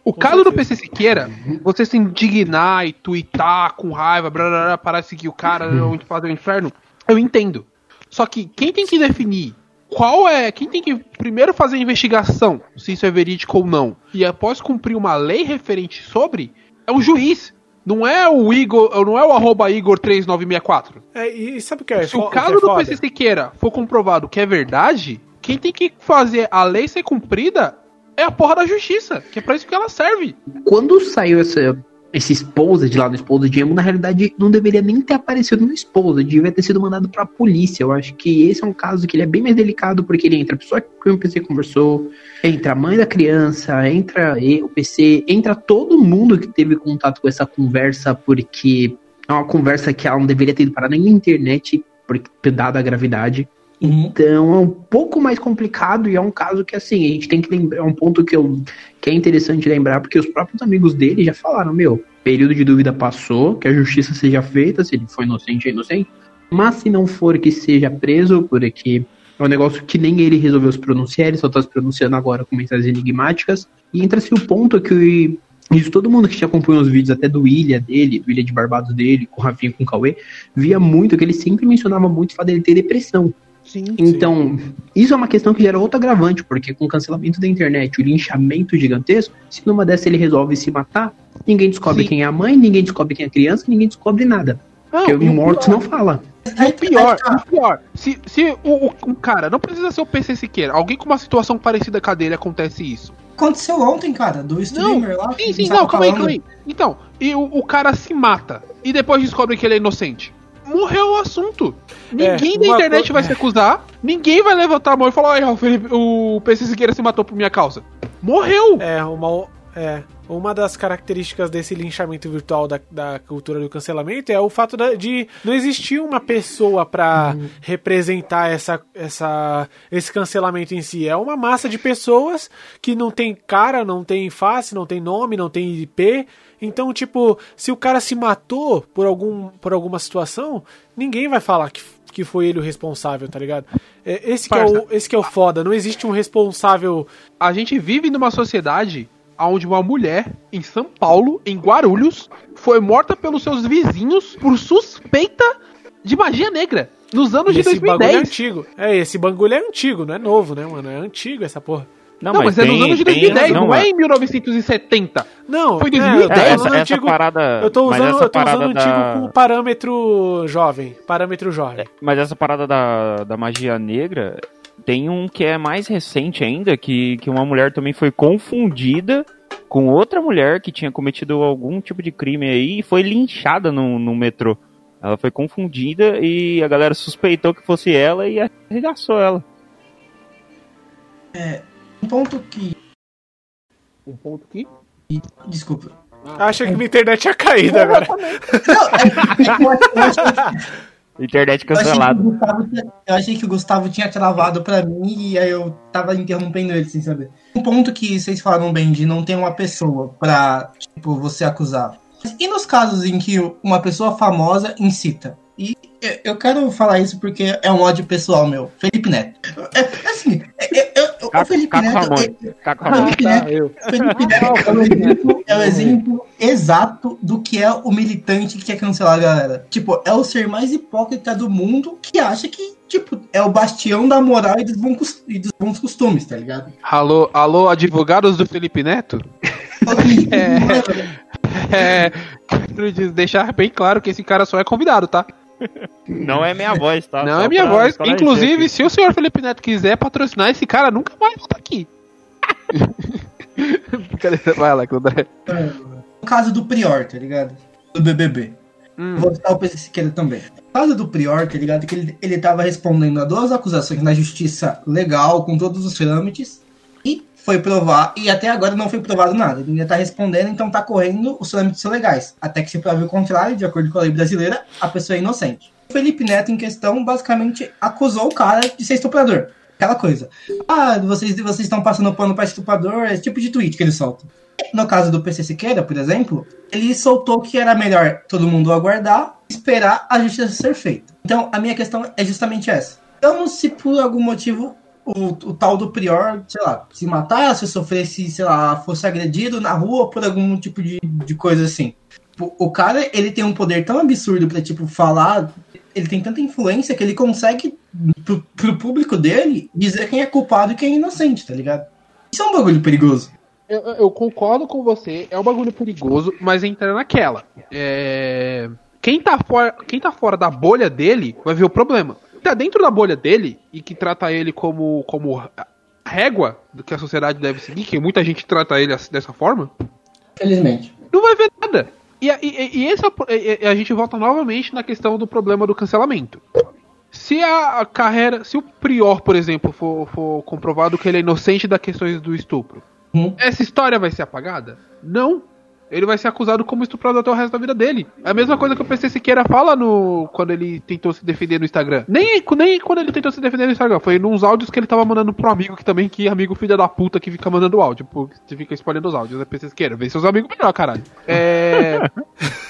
O Com caso do certeza. PC Siqueira, você se indignar e twittar com raiva, blá, blá, blá, parar de seguir o cara, não fazer o inferno, eu entendo. Só que quem tem que definir qual é. Quem tem que primeiro fazer a investigação se isso é verídico ou não, e após cumprir uma lei referente sobre, é o juiz. Não é o Igor, não é o arroba Igor 3964. É, e, sabe o que é? Se o que é caso do? PC Siqueira for comprovado que é verdade, quem tem que fazer a lei ser cumprida é a porra da justiça, que é pra isso que ela serve. Quando saiu essa, esse Exposed lá no Exposed Emo, na realidade não deveria nem ter aparecido no Exposed, devia ter sido mandado pra polícia. Eu acho que esse é um caso que ele é bem mais delicado, porque ele entra a pessoa que o PC conversou, entra a mãe da criança, entra o PC, entra todo mundo que teve contato com essa conversa, porque é uma conversa que ela não deveria ter ido parar nem na internet, porque, dada a gravidade. Uhum. Então é um pouco mais complicado e é um caso que assim, a gente tem que lembrar, é um ponto que, eu, que é interessante lembrar, porque os próprios amigos dele já falaram, meu, período de dúvida passou, que a justiça seja feita, se ele foi inocente é inocente, mas se não for que seja preso, porque é um negócio que nem ele resolveu se pronunciar, ele só tá se pronunciando agora com mensagens enigmáticas, e entra-se o ponto que isso todo mundo que te acompanha os vídeos, até do Ilha dele, do Ilha de Barbados dele, com o Rafinha com o Cauê, via muito que ele sempre mencionava muito o fato dele ter depressão. Sim. Então, isso é uma questão que gera outro agravante, porque com o cancelamento da internet, o linchamento gigantesco, se numa dessa ele resolve se matar, ninguém descobre Sim. quem é a mãe, ninguém descobre quem é a criança, ninguém descobre nada. porque e o o mortos pior- não fala. E o pior, o pior, se, se o, o, um cara, não precisa ser o PC Siqueira, alguém com uma situação parecida com a dele acontece isso. Aconteceu ontem, cara, do streamer lá. Sim, sim, não, calma aí, calma aí. Então, e o, o cara se mata e depois descobre que ele é inocente. Morreu o assunto. Ninguém É, da internet co- vai se acusar, ninguém vai levantar a mão e falar, o, Felipe, o PC Siqueira se matou por minha causa. Morreu! É, uma, é, uma das características desse linchamento virtual da, da cultura do cancelamento é o fato da- de não existir uma pessoa pra representar essa, essa, esse cancelamento em si. É uma massa de pessoas que não tem cara, não tem face, não tem nome, não tem IP. Então, tipo, se o cara se matou por, algum, por alguma situação, ninguém vai falar que, que foi ele o responsável, tá ligado? É, esse, que é o, esse que é o foda. Não existe um responsável A gente vive numa sociedade onde uma mulher em São Paulo, em Guarulhos, foi morta pelos seus vizinhos por suspeita de magia negra nos anos E de esse bagulho é 2010. antigo. É, esse bagulho é antigo, não é novo, né, mano? É antigo essa porra. Não, mas, é nos anos de 2010, não, é em 1970. Não, Foi é, 2010, eu tô É, essa, essa antigo- parada. Eu tô mas usando, essa eu tô usando antigo da- com parâmetro jovem. Parâmetro jovem. Mas essa parada da, da magia negra tem um que é mais recente ainda, que, que uma mulher também foi confundida com outra mulher que tinha cometido algum tipo de crime aí e foi linchada no, no metrô. Ela foi confundida e a galera suspeitou que fosse ela e arregaçou ela. Um ponto que. Um ponto aqui. Desculpa. Achei que minha internet tinha caído agora. Não, é, é que eu, eu que- Internet eu que cancelada. Gustavo tinha- eu achei que o Gustavo tinha travado pra mim e aí eu tava interrompendo ele sem saber. Um ponto que vocês falaram bem de não ter uma pessoa pra, tipo, você acusar. E nos casos em que uma pessoa famosa incita? E eu- eu quero falar isso porque é um ódio pessoal meu. Felipe Neto. É, assim, é- é- é- o Felipe Neto. É- Caco Ramon. Felipe Neto eu. Felipe Neto é o exemplo, é o exemplo exato do que é o militante que quer cancelar a galera. Tipo, é o ser mais hipócrita do mundo que acha que, tipo, é o bastião da moral e dos bons, e dos bons costumes, tá ligado? Alô, alô, advogados do Felipe Neto? É, quero dizer- deixar bem claro que esse cara só é convidado, tá? Não é minha voz, tá? Não Só é minha voz. Inclusive, se o senhor Felipe Neto quiser patrocinar esse cara, nunca mais volta aqui. Vai lá, André. O caso do Prior, tá ligado? Do BBB. Hum. Vou citar o PC Siqueira também. O caso do Prior, tá ligado? Que ele, ele tava respondendo a duas acusações na justiça legal, com todos os trâmites, foi provar, e até agora não foi provado nada. Ele ainda tá respondendo, então tá correndo os trâmites legais. Até que se prove o contrário, de acordo com a lei brasileira, a pessoa é inocente. O Felipe Neto, em questão, basicamente acusou o cara de ser estuprador. Aquela coisa. Ah, vocês, vocês estão passando pano pra estuprador, esse tipo de tweet que ele solta. No caso do PC Siqueira, por exemplo, ele soltou que era melhor todo mundo aguardar, esperar a justiça ser feita. Então, a minha questão é justamente essa. Então, se por algum motivo o, o tal do Prior, sei lá, se matasse, sofresse, sei lá, fosse agredido na rua por algum tipo de, de coisa assim. O, cara, ele tem um poder tão absurdo pra, tipo, falar, ele tem tanta influência que ele consegue, pro, pro público dele, dizer quem é culpado e quem é inocente, tá ligado? Isso é um bagulho perigoso. Eu, eu concordo com você, é um bagulho perigoso, mas entra naquela. É... Quem, tá fora, quem tá fora da bolha dele vai ver o problema. Tá dentro da bolha dele e que trata ele como, como régua do que a sociedade deve seguir, que muita gente trata ele dessa forma, Felizmente. não vai ver nada. E, e- e esse é e- a gente volta novamente na questão do problema do cancelamento. Se a, a carreira, se o Prior, por exemplo, for, for comprovado que ele é inocente das questões do estupro, Hum. essa história vai ser apagada? Não. Ele vai ser acusado como estuprador até o resto da vida dele. É a mesma coisa que o PC Siqueira fala no quando ele tentou se defender no Instagram. Nem, nem quando ele tentou se defender no Instagram. Foi nos áudios que ele tava mandando pro amigo que também, que amigo filho da puta que fica mandando áudio. Pô, que fica espalhando os áudios. É PC Siqueira. Vê seus amigos melhor, caralho. É.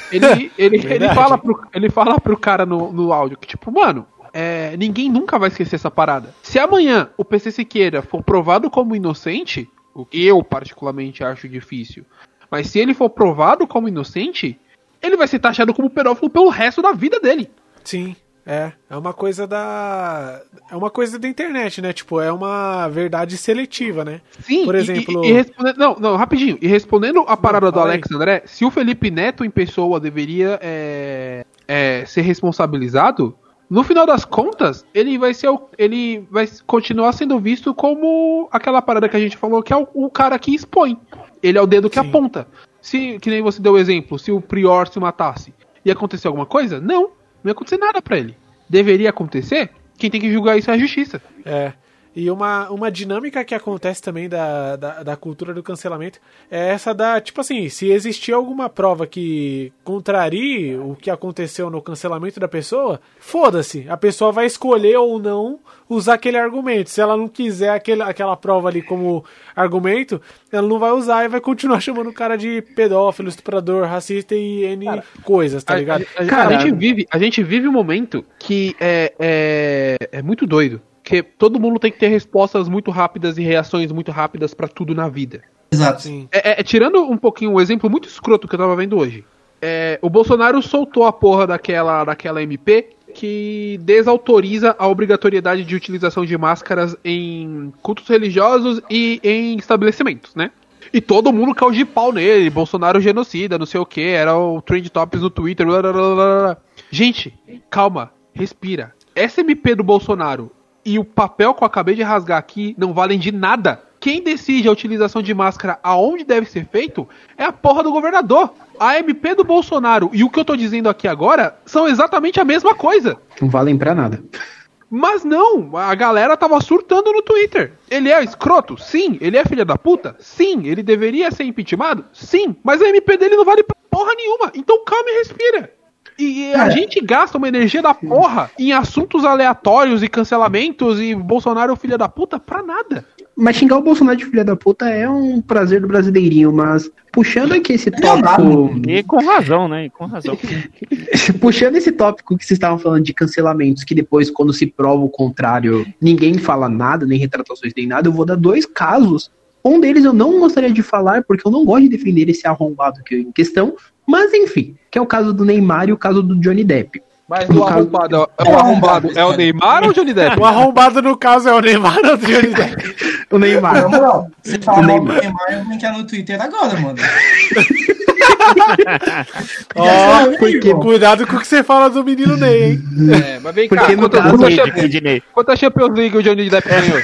Ele, ele, ele, fala pro, ele fala pro cara no, no áudio que, tipo, mano, é, ninguém nunca vai esquecer essa parada. Se amanhã o PC Siqueira for provado como inocente, o que eu particularmente acho difícil, mas se ele for provado como inocente, ele vai ser taxado como pedófilo pelo resto da vida dele. Sim, é. É uma coisa da. É uma coisa da internet, né? Tipo, é uma verdade seletiva, né? Sim, Por e- exemplo- E, e respondendo, não, não, rapidinho. E respondendo a parada do fala aí. Alex André, se o Felipe Neto em pessoa deveria é, é, ser responsabilizado, no final das contas, ele vai ser o, ele vai continuar sendo visto como aquela parada que a gente falou, que é o, o cara que expõe. Ele é o dedo que Sim. aponta. Se, que nem você deu o exemplo, se o Prior se matasse, ia acontecer alguma coisa? Não, não ia acontecer nada pra ele. Deveria acontecer? Quem tem que julgar isso é a justiça. É. E uma, uma dinâmica que acontece também da, da, da cultura do cancelamento é essa da, tipo assim, se existir alguma prova que contrarie o que aconteceu no cancelamento da pessoa, foda-se. A pessoa vai escolher ou não usar aquele argumento. Se ela não quiser aquele, aquela prova ali como argumento, ela não vai usar e vai continuar chamando o cara de pedófilo, estuprador, racista e N coisas, tá A- ligado? A, a- a Cara, gente vive, a gente vive um momento que é, é, é muito doido. Que todo mundo tem que ter respostas muito rápidas e reações muito rápidas pra tudo na vida. Exato. Sim. É, é- tirando um pouquinho um exemplo muito escroto que eu tava vendo hoje. É, o Bolsonaro soltou a porra daquela, daquela MP que desautoriza a obrigatoriedade de utilização de máscaras em cultos religiosos e em estabelecimentos, né? E todo mundo caiu de pau nele, Bolsonaro genocida, não sei o que, era o trend topics no Twitter. blá, blá, blá, blá, blá. Gente, calma, respira. Essa MP do Bolsonaro e o papel que eu acabei de rasgar aqui não valem de nada. Quem decide a utilização de máscara aonde deve ser feito é a porra do governador. A MP do Bolsonaro e o que eu tô dizendo aqui agora são exatamente a mesma coisa. Não valem pra nada. Mas não, a galera tava surtando no Twitter. Ele é escroto? Sim. Ele é filha da puta? Sim. Ele deveria ser impeachmentado? Sim. Mas a MP dele não vale pra porra nenhuma. Então calma e respira. E a É. gente gasta uma energia da porra em assuntos aleatórios e cancelamentos e Bolsonaro filha da puta pra nada. Mas xingar o Bolsonaro de filha da puta é um prazer do brasileirinho, mas puxando aqui esse tópico. E com razão, né? E com razão. puxando esse tópico que vocês estavam falando de cancelamentos, que depois, quando se prova o contrário, ninguém fala nada, nem retratações, nem nada, eu vou dar dois casos. Um deles eu não gostaria de falar, porque eu não gosto de defender esse arrombado que é em questão, mas enfim, que é o caso do Neymar e o caso do Johnny Depp. Mas No o caso- arrombado, é o arrombado é o Neymar ou o Johnny Depp? O arrombado no caso é o Neymar ou o Johnny Depp? O Neymar. Na moral, você fala O Neymar. Neymar, eu vou entrar no Twitter agora, mano. Ó, porque- cuidado com o que você fala do menino Ney, hein? É, mas vem Porque cá, no quantas, caso- quantas, Kid, Champions- Ney. quantas Champions League o Johnny Depp ganhou?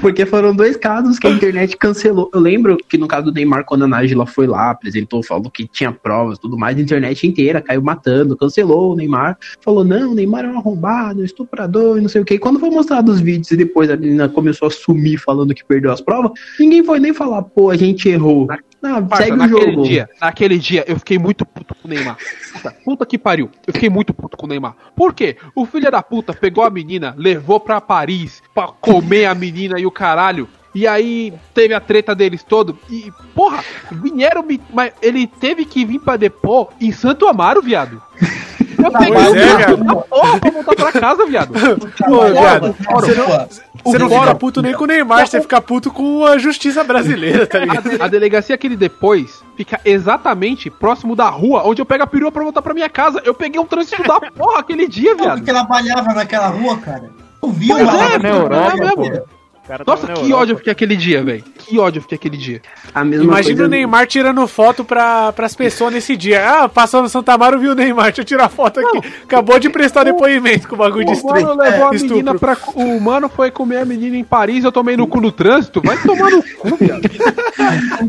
Porque foram dois casos que a internet cancelou. Eu lembro que no caso do Neymar, quando a Nájila foi lá, apresentou, falou que tinha provas tudo mais, a internet inteira caiu matando, cancelou o Neymar. Falou, não, o Neymar é um arrombado, estuprador e não sei o que. Quando foi mostrado os vídeos e depois a menina começou a sumir falando que perdeu as provas, ninguém foi nem falar, pô, a gente errou. Ah, Parça, segue o naquele jogo. dia, naquele dia eu fiquei muito puto com o Neymar. Puta, puta que pariu. Eu fiquei muito puto com o Neymar. Por quê? O filho da puta pegou a menina, levou pra Paris pra comer a menina e o caralho. E aí teve a treta deles todo. E, porra, vieram me. Mas ele teve que vir pra depor em Santo Amaro, viado. Eu peguei Pois o é, viado. da porra pra voltar pra casa, viado. Ô, viado, você não, você não fica puto nem com o Neymar, você fica puto com a justiça brasileira, tá ligado? A, a delegacia que ele depois fica exatamente próximo da rua onde eu pego a perua pra voltar pra minha casa. Eu peguei um trânsito da porra aquele dia, Pô, viado. porque ela balhava naquela rua, cara. Eu vi Pois uma é, na Europa, mesmo. O Nossa, que Europa. ódio eu fiquei aquele dia, velho. Que ódio eu fiquei aquele dia. A mesma Imagina coisa- o Neymar tirando foto pra, pras pessoas nesse dia. Ah, passou no Santa Amaro, viu o Neymar, deixa eu tirar foto aqui. Acabou de prestar depoimento com o bagulho de O mano levou a Estupro. menina pra. O mano foi comer a menina em Paris, eu tomei no cu no trânsito. Vai tomar no cu, viado.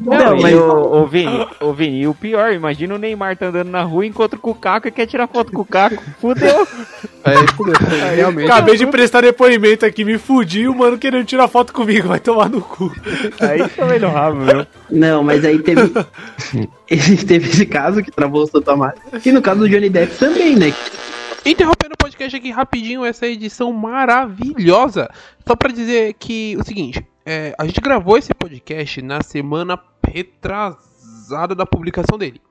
Não, mas- e o, o Vini, o Vini, e o pior, imagina o Neymar tá andando na rua, encontra com o Caco e quer tirar foto com o Caco. Fudeu. É, fudeu. Realmente. Acabei de prestar depoimento aqui, me fudi o mano querendo tirar foto comigo, vai tomar no cu. Aí também no rabo, meu. Não, mas aí teve. teve esse caso que travou o Santo Amaro. E no caso do Johnny Depp também, né? Interrompendo o podcast aqui rapidinho, essa edição maravilhosa. Só pra dizer que o seguinte, é, a gente gravou esse podcast na semana retrasada da publicação dele.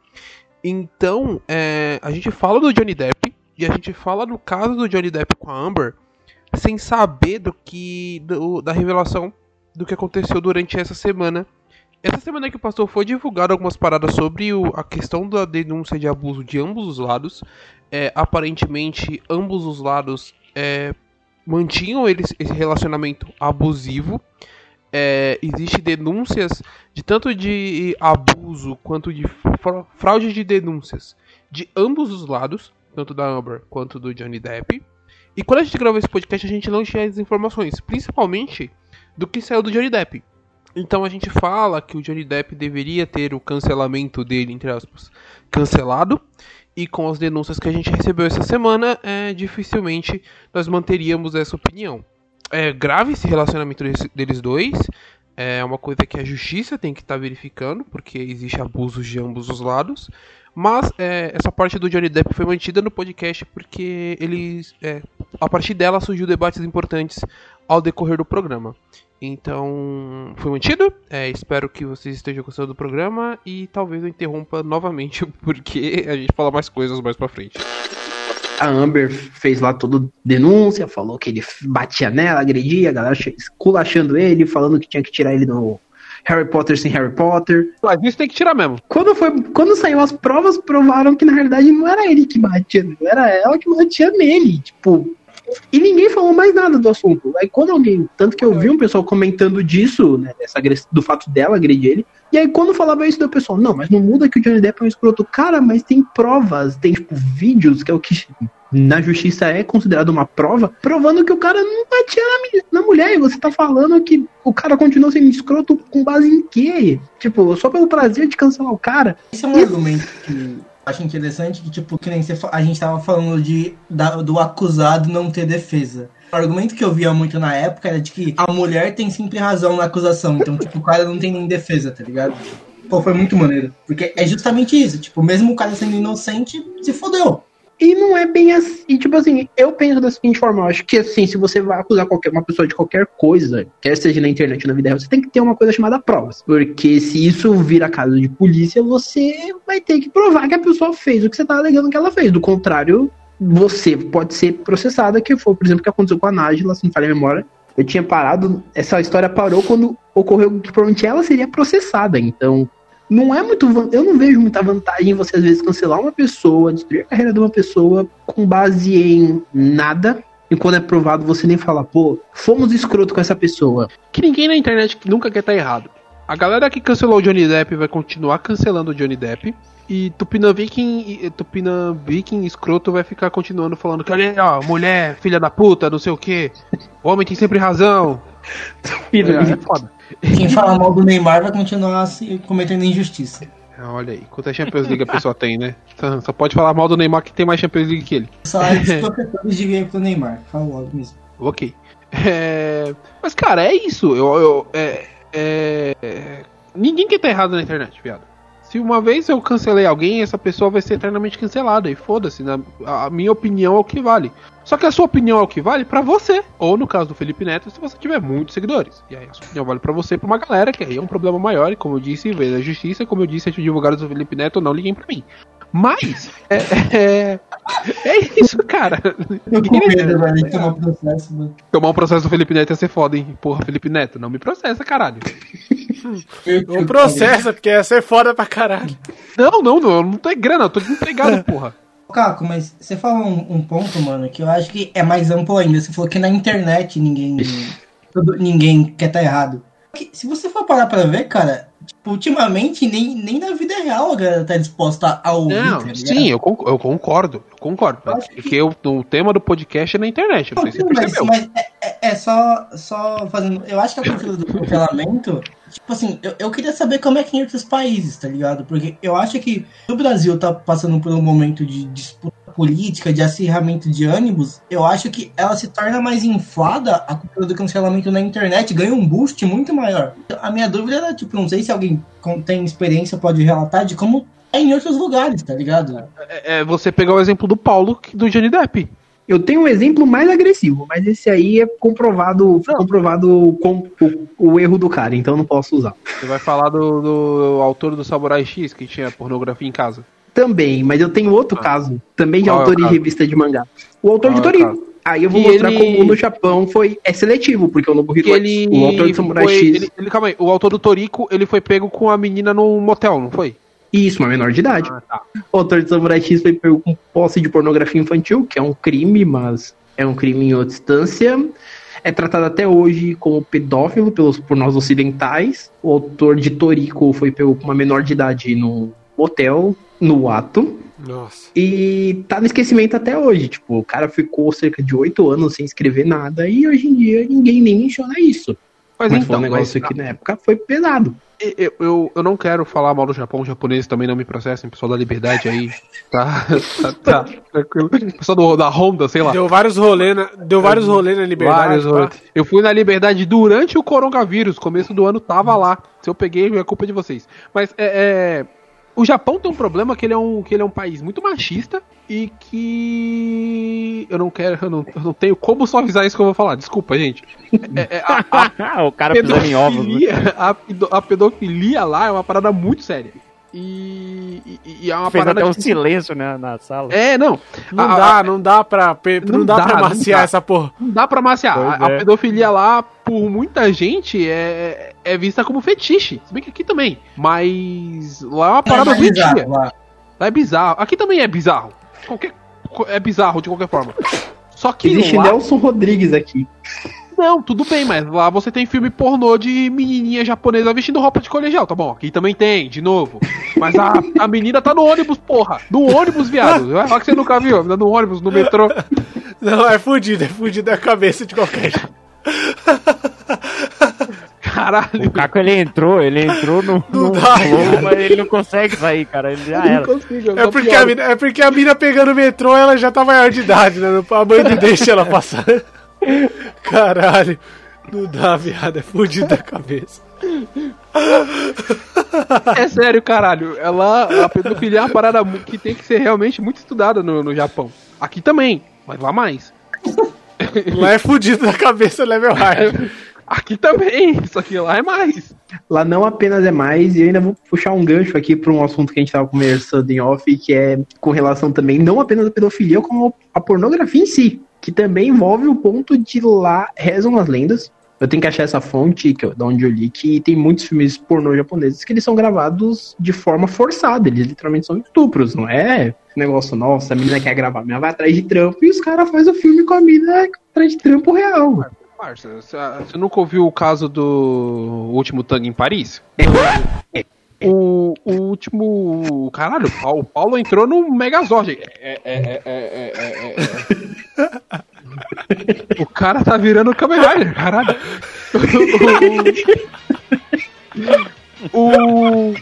Então, é, a gente fala do Johnny Depp e a gente fala do caso do Johnny Depp com a Amber sem saber do que do- da revelação do que aconteceu durante essa semana. Essa semana que passou foi divulgado algumas paradas sobre o- a questão da denúncia de abuso de ambos os lados é, aparentemente ambos os lados é, mantinham eles, esse relacionamento abusivo. É, Existem denúncias de tanto de abuso quanto de fra- fraude de denúncias de ambos os lados, tanto da Amber quanto do Johnny Depp. E quando a gente gravou esse podcast, a gente não tinha as informações, principalmente do que saiu do Johnny Depp. Então a gente fala que o Johnny Depp deveria ter o cancelamento dele, entre aspas, cancelado. E com as denúncias que a gente recebeu essa semana, é, dificilmente nós manteríamos essa opinião. É grave esse relacionamento deles dois. É uma coisa que a justiça tem que estar verificando, porque existe abusos de ambos os lados. Mas é, essa parte do Johnny Depp foi mantida no podcast porque eles, é, a partir dela surgiu debates importantes ao decorrer do programa. Então, foi mantido. É, espero que vocês estejam gostando do programa e talvez eu interrompa novamente porque a gente fala mais coisas mais pra frente. A Amber fez lá toda denúncia, falou que ele batia nela, agredia, a galera esculachando ele, falando que tinha que tirar ele do Harry Potter sem Harry Potter. Mas isso tem que tirar mesmo. Quando, foi, quando saiu as provas, provaram que na realidade não era ele que batia, nele, era ela que batia nele. Tipo, e ninguém falou mais nada do assunto. Aí quando alguém, tanto que eu vi um pessoal comentando disso, né, dessa, do fato dela agredir ele. E aí quando falava isso do pessoal, não, mas não muda que o Johnny Depp é um escroto. Cara, mas tem provas, tem tipo vídeos, que é o que na justiça é considerado uma prova, provando que o cara não batia na, na mulher. E você tá falando que o cara continua sendo escroto com base em quê? Tipo, só pelo prazer de cancelar o cara. Esse é um argumento que acho interessante que, tipo, que nem você, a gente tava falando de, da- do acusado não ter defesa. O argumento que eu via muito na época era de que a mulher tem sempre razão na acusação. Então, tipo, o cara não tem nem defesa, tá ligado? Pô, foi muito maneiro. Porque é justamente isso. Tipo, mesmo o cara sendo inocente, se fodeu. E não é bem assim. E, tipo assim, eu penso da seguinte forma: eu acho que assim, se você vai acusar qualquer, uma pessoa de qualquer coisa, quer seja na internet ou na vida real, você tem que ter uma coisa chamada provas. Porque se isso vira caso de polícia, você vai ter que provar que a pessoa fez o que você tá alegando que ela fez. Do contrário, você pode ser processada, que foi, por exemplo, o que aconteceu com a Nájila, se não falha a memória. Eu tinha parado, essa história parou quando ocorreu que provavelmente ela seria processada. Então, não é muito. van- Eu não vejo muita vantagem em você, às vezes, cancelar uma pessoa, destruir a carreira de uma pessoa com base em nada. E quando é provado, você nem fala, pô, fomos escroto com essa pessoa. Que ninguém na internet nunca quer estar errado. A galera que cancelou o Johnny Depp vai continuar cancelando o Johnny Depp. E Tupina Viking, Tupina Viking escroto vai ficar continuando falando que olha aí, ó, mulher, filha da puta, não sei o que. O homem tem sempre razão. É, é foda. Quem fala mal do Neymar vai continuar se cometendo injustiça. Ah, Olha aí, quanta Champions League a pessoa tem, né? Só, só pode falar mal do Neymar que tem mais Champions League que ele. O salário dos professores devia ir pro Neymar. Fala logo mesmo. Ok. É, Mas, cara, é isso. Eu, eu- é- é- Ninguém quer estar errado na internet, viado. Se uma vez eu cancelei alguém, essa pessoa vai ser eternamente cancelada. E foda-se, na- a minha opinião é o que vale. Só que a sua opinião é o que vale pra você. Ou no caso do Felipe Neto, se você tiver muitos seguidores. E aí a sua opinião vale pra você e pra uma galera, que aí é um problema maior. E como eu disse, veio da justiça. Como eu disse, de divulgar do Felipe Neto, não liguem pra mim. Mas, é, é, é isso, cara. Eu com medo, velho, de tomar processo, mano. Tomar um processo do Felipe Neto ia ser foda, hein? Porra, Felipe Neto, não me processa, caralho. Ou processa, porque ia ser foda pra caralho. Não, não, não, eu não tenho grana, eu tô desempregado, porra. Caco, mas você falou um, um ponto, mano, que eu acho que é mais amplo ainda. Você falou que na internet ninguém, todo- ninguém quer estar errado. Se você for parar pra ver, cara, tipo, ultimamente nem, nem na vida real a galera tá disposta a ouvir, tá Não, ligado? sim, eu, eu concordo, eu concordo. Mas acho que- porque eu- o tema do podcast é na internet, não sei se você Não, mas, percebeu. mas é, é- é só, só fazendo. Eu acho que a cultura do cancelamento. Tipo assim, eu, eu queria saber como é que é em outros países, tá ligado? Porque eu acho que o Brasil tá passando por um momento de disputa política, de acirramento de ânimos. Eu acho que ela se torna mais inflada, a cultura do cancelamento na internet ganha um boost muito maior. A minha dúvida era, tipo, não sei se alguém com- tem experiência pode relatar de como é em outros lugares, tá ligado? É, é você pegar o exemplo do Paulo, que- do Johnny Depp. Eu tenho um exemplo mais agressivo, mas esse aí é comprovado, comprovado com o, o erro do cara, então eu não posso usar. Você vai falar do, do autor do Samurai X, que tinha pornografia em casa. Também, mas eu tenho outro caso, também de Qual é autor de revista de mangá. O autor Qual de é Toriko. caso? Aí eu vou E mostrar ele- como no Japão foi é seletivo, porque o Nobuhiro Que ele, o autor de Samurai foi- X. ele, ele- calma aí, o autor do Toriko, ele foi pego com a menina num motel, não foi? Isso, uma menor de idade. Ah, tá. O autor de Samurai X foi pego com posse de pornografia infantil, que é um crime, mas é um crime em outra instância. É tratado até hoje como pedófilo pelos, por nós ocidentais. O autor de Toriko foi pego com uma menor de idade no motel, no ato. Nossa. E tá no esquecimento até hoje. Tipo, o cara ficou cerca de oito anos sem escrever nada e hoje em dia ninguém nem menciona isso. Mas, Mas, então, foi um negócio mas- que na época foi pesado. Eu, eu, eu não quero falar mal do Japão, os japoneses também não me processem, pessoal da liberdade aí, tá? tá, tá, tranquilo. Pessoal do, da Honda, sei lá. Deu vários rolê na, deu vários rolê na liberdade. Vários rolês. Eu fui na liberdade durante o coronavírus, começo do ano tava lá. Se eu peguei, é culpa de vocês. Mas é, é, o Japão tem um problema que ele é um, que ele é um país muito machista e que eu não quero, eu não, eu não tenho como suavizar isso que eu vou falar. Desculpa, gente. É, é, a, a o cara pisando em ovos. né? a, a pedofilia lá é uma parada muito séria. E, e- e é uma Fez parada até um que- silêncio né, na sala. É, não. Não A- dá, a- não dá pra, pe- não, Não dá, dá, pra não maciar dá. essa porra. Não dá pra maciar. A, a é. pedofilia lá, por muita gente, é, é vista como fetiche. Se bem que aqui também. Mas lá é uma parada mais bizarro doentia. lá. Lá é bizarro. Aqui também é bizarro. Qualquer, é bizarro de qualquer forma. Só que Existe lá, Nelson Rodrigues aqui. Não, tudo bem, mas lá você tem filme pornô de menininha japonesa vestindo roupa de colegial, tá bom? Aqui também tem, de novo. Mas a, a menina tá no ônibus, porra. No ônibus, viado. Vai falar que você nunca viu. Menina no ônibus, no metrô. Não, é fudido, é fudido a cabeça de qualquer jeito. Caralho. O Caco ele entrou, ele entrou no, no dá, flow, mas ele não consegue sair, cara. Ele já era. não consigo, É porque, pior. a mina, é porque a mina pegando o metrô, ela já tá maior de idade, né? A mãe não deixa ela passar. Caralho. Não dá, viado. É fudido da cabeça. É sério, caralho. Ela, a pedofilia é uma parada que tem que ser realmente muito estudada no, no Japão. Aqui também, mas lá mais. Lá é fudido da cabeça, level hard. Aqui também, só que lá é mais. Lá não apenas é mais, e eu ainda vou puxar um gancho aqui para um assunto que a gente tava conversando em off, que é com relação também não apenas à pedofilia, como a pornografia em si, que também envolve o ponto de lá rezam as lendas. Eu tenho que achar essa fonte, que eu, da onde eu li, que tem muitos filmes pornô japoneses que eles são gravados de forma forçada, eles literalmente são estupros, não é negócio, nossa, a menina quer gravar, a menina vai atrás de trampo e os caras fazem o filme com a menina atrás de trampo real. Parça, você você nunca ouviu o caso do último tango em Paris? O, o último. Caralho, o Paulo, o Paulo entrou no Megazord. É, é, é, é, é, é. O cara tá virando Kamen Rider, caralho. O, o,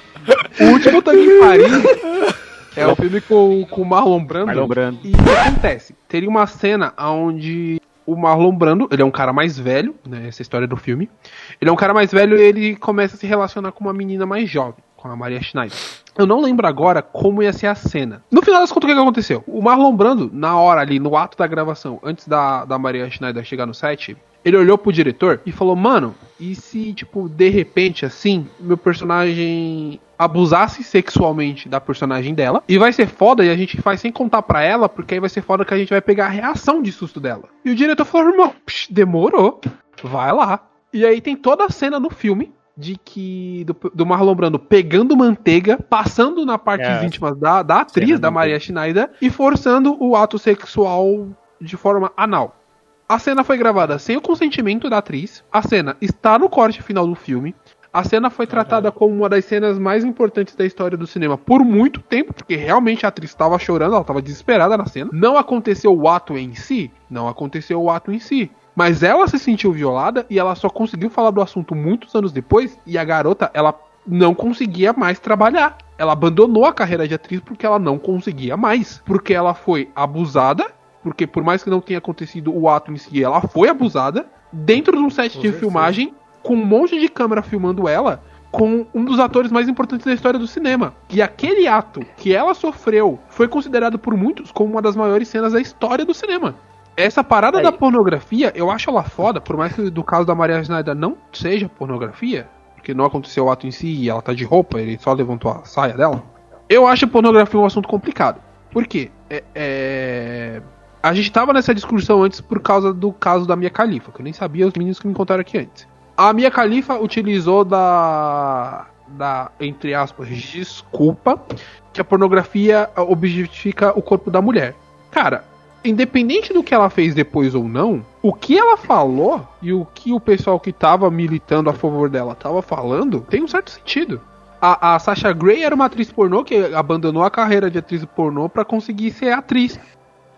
o último tango em Paris é o filme com, com o Marlon Brando. Marlon Brando. E o que acontece? Teria uma cena onde o Marlon Brando, ele é um cara mais velho, né? Essa história do filme. Ele é um cara mais velho e ele começa a se relacionar com uma menina mais jovem, com a Maria Schneider. Eu não lembro agora como ia ser a cena. No final das contas, o que, aconteceu? O Marlon Brando, na hora ali, no ato da gravação, antes da, da Maria Schneider chegar no set, ele olhou pro diretor e falou: Mano, e se, tipo, de repente, assim, meu personagem abusasse sexualmente da personagem dela? E vai ser foda e a gente faz sem contar pra ela, porque aí vai ser foda que a gente vai pegar a reação de susto dela. E o diretor falou: Irmão, demorou, vai lá. E aí tem toda a cena no filme de que do, do Marlon Brando pegando manteiga, passando na partes É. íntimas da, da atriz, da Maria Schneider, e forçando o ato sexual de forma anal. A cena foi gravada sem o consentimento da atriz. A cena está no corte final do filme. A cena foi tratada como uma das cenas mais importantes da história do cinema por muito tempo, porque realmente a atriz estava chorando, ela estava desesperada na cena. Não aconteceu o ato em si, não aconteceu o ato em si. Mas ela se sentiu violada e ela só conseguiu falar do assunto muitos anos depois. E a garota, ela não conseguia mais trabalhar. Ela abandonou a carreira de atriz porque ela não conseguia mais. Porque ela foi abusada. Porque por mais que não tenha acontecido o ato em si, ela foi abusada. Dentro de um set de filmagem, com um monte de câmera filmando ela. Com um dos atores mais importantes da história do cinema. E aquele ato que ela sofreu foi considerado por muitos como uma das maiores cenas da história do cinema. Essa parada Aí. da pornografia, eu acho ela foda, por mais que do caso da Maria Schneider não seja pornografia, porque não aconteceu o ato em si e ela tá de roupa, ele só levantou a saia dela. Eu acho a pornografia um assunto complicado. Por quê? É, é, A gente tava nessa discussão antes por causa do caso da Mia Khalifa, que eu nem sabia os meninos que me contaram aqui antes. A Mia Khalifa utilizou da. da, entre aspas, desculpa, que a pornografia objetifica o corpo da mulher. Cara, independente do que ela fez depois ou não, o que ela falou e o que o pessoal que tava militando a favor dela tava falando tem um certo sentido. A, a Sasha Grey era uma atriz pornô que abandonou a carreira de atriz pornô pra conseguir ser atriz.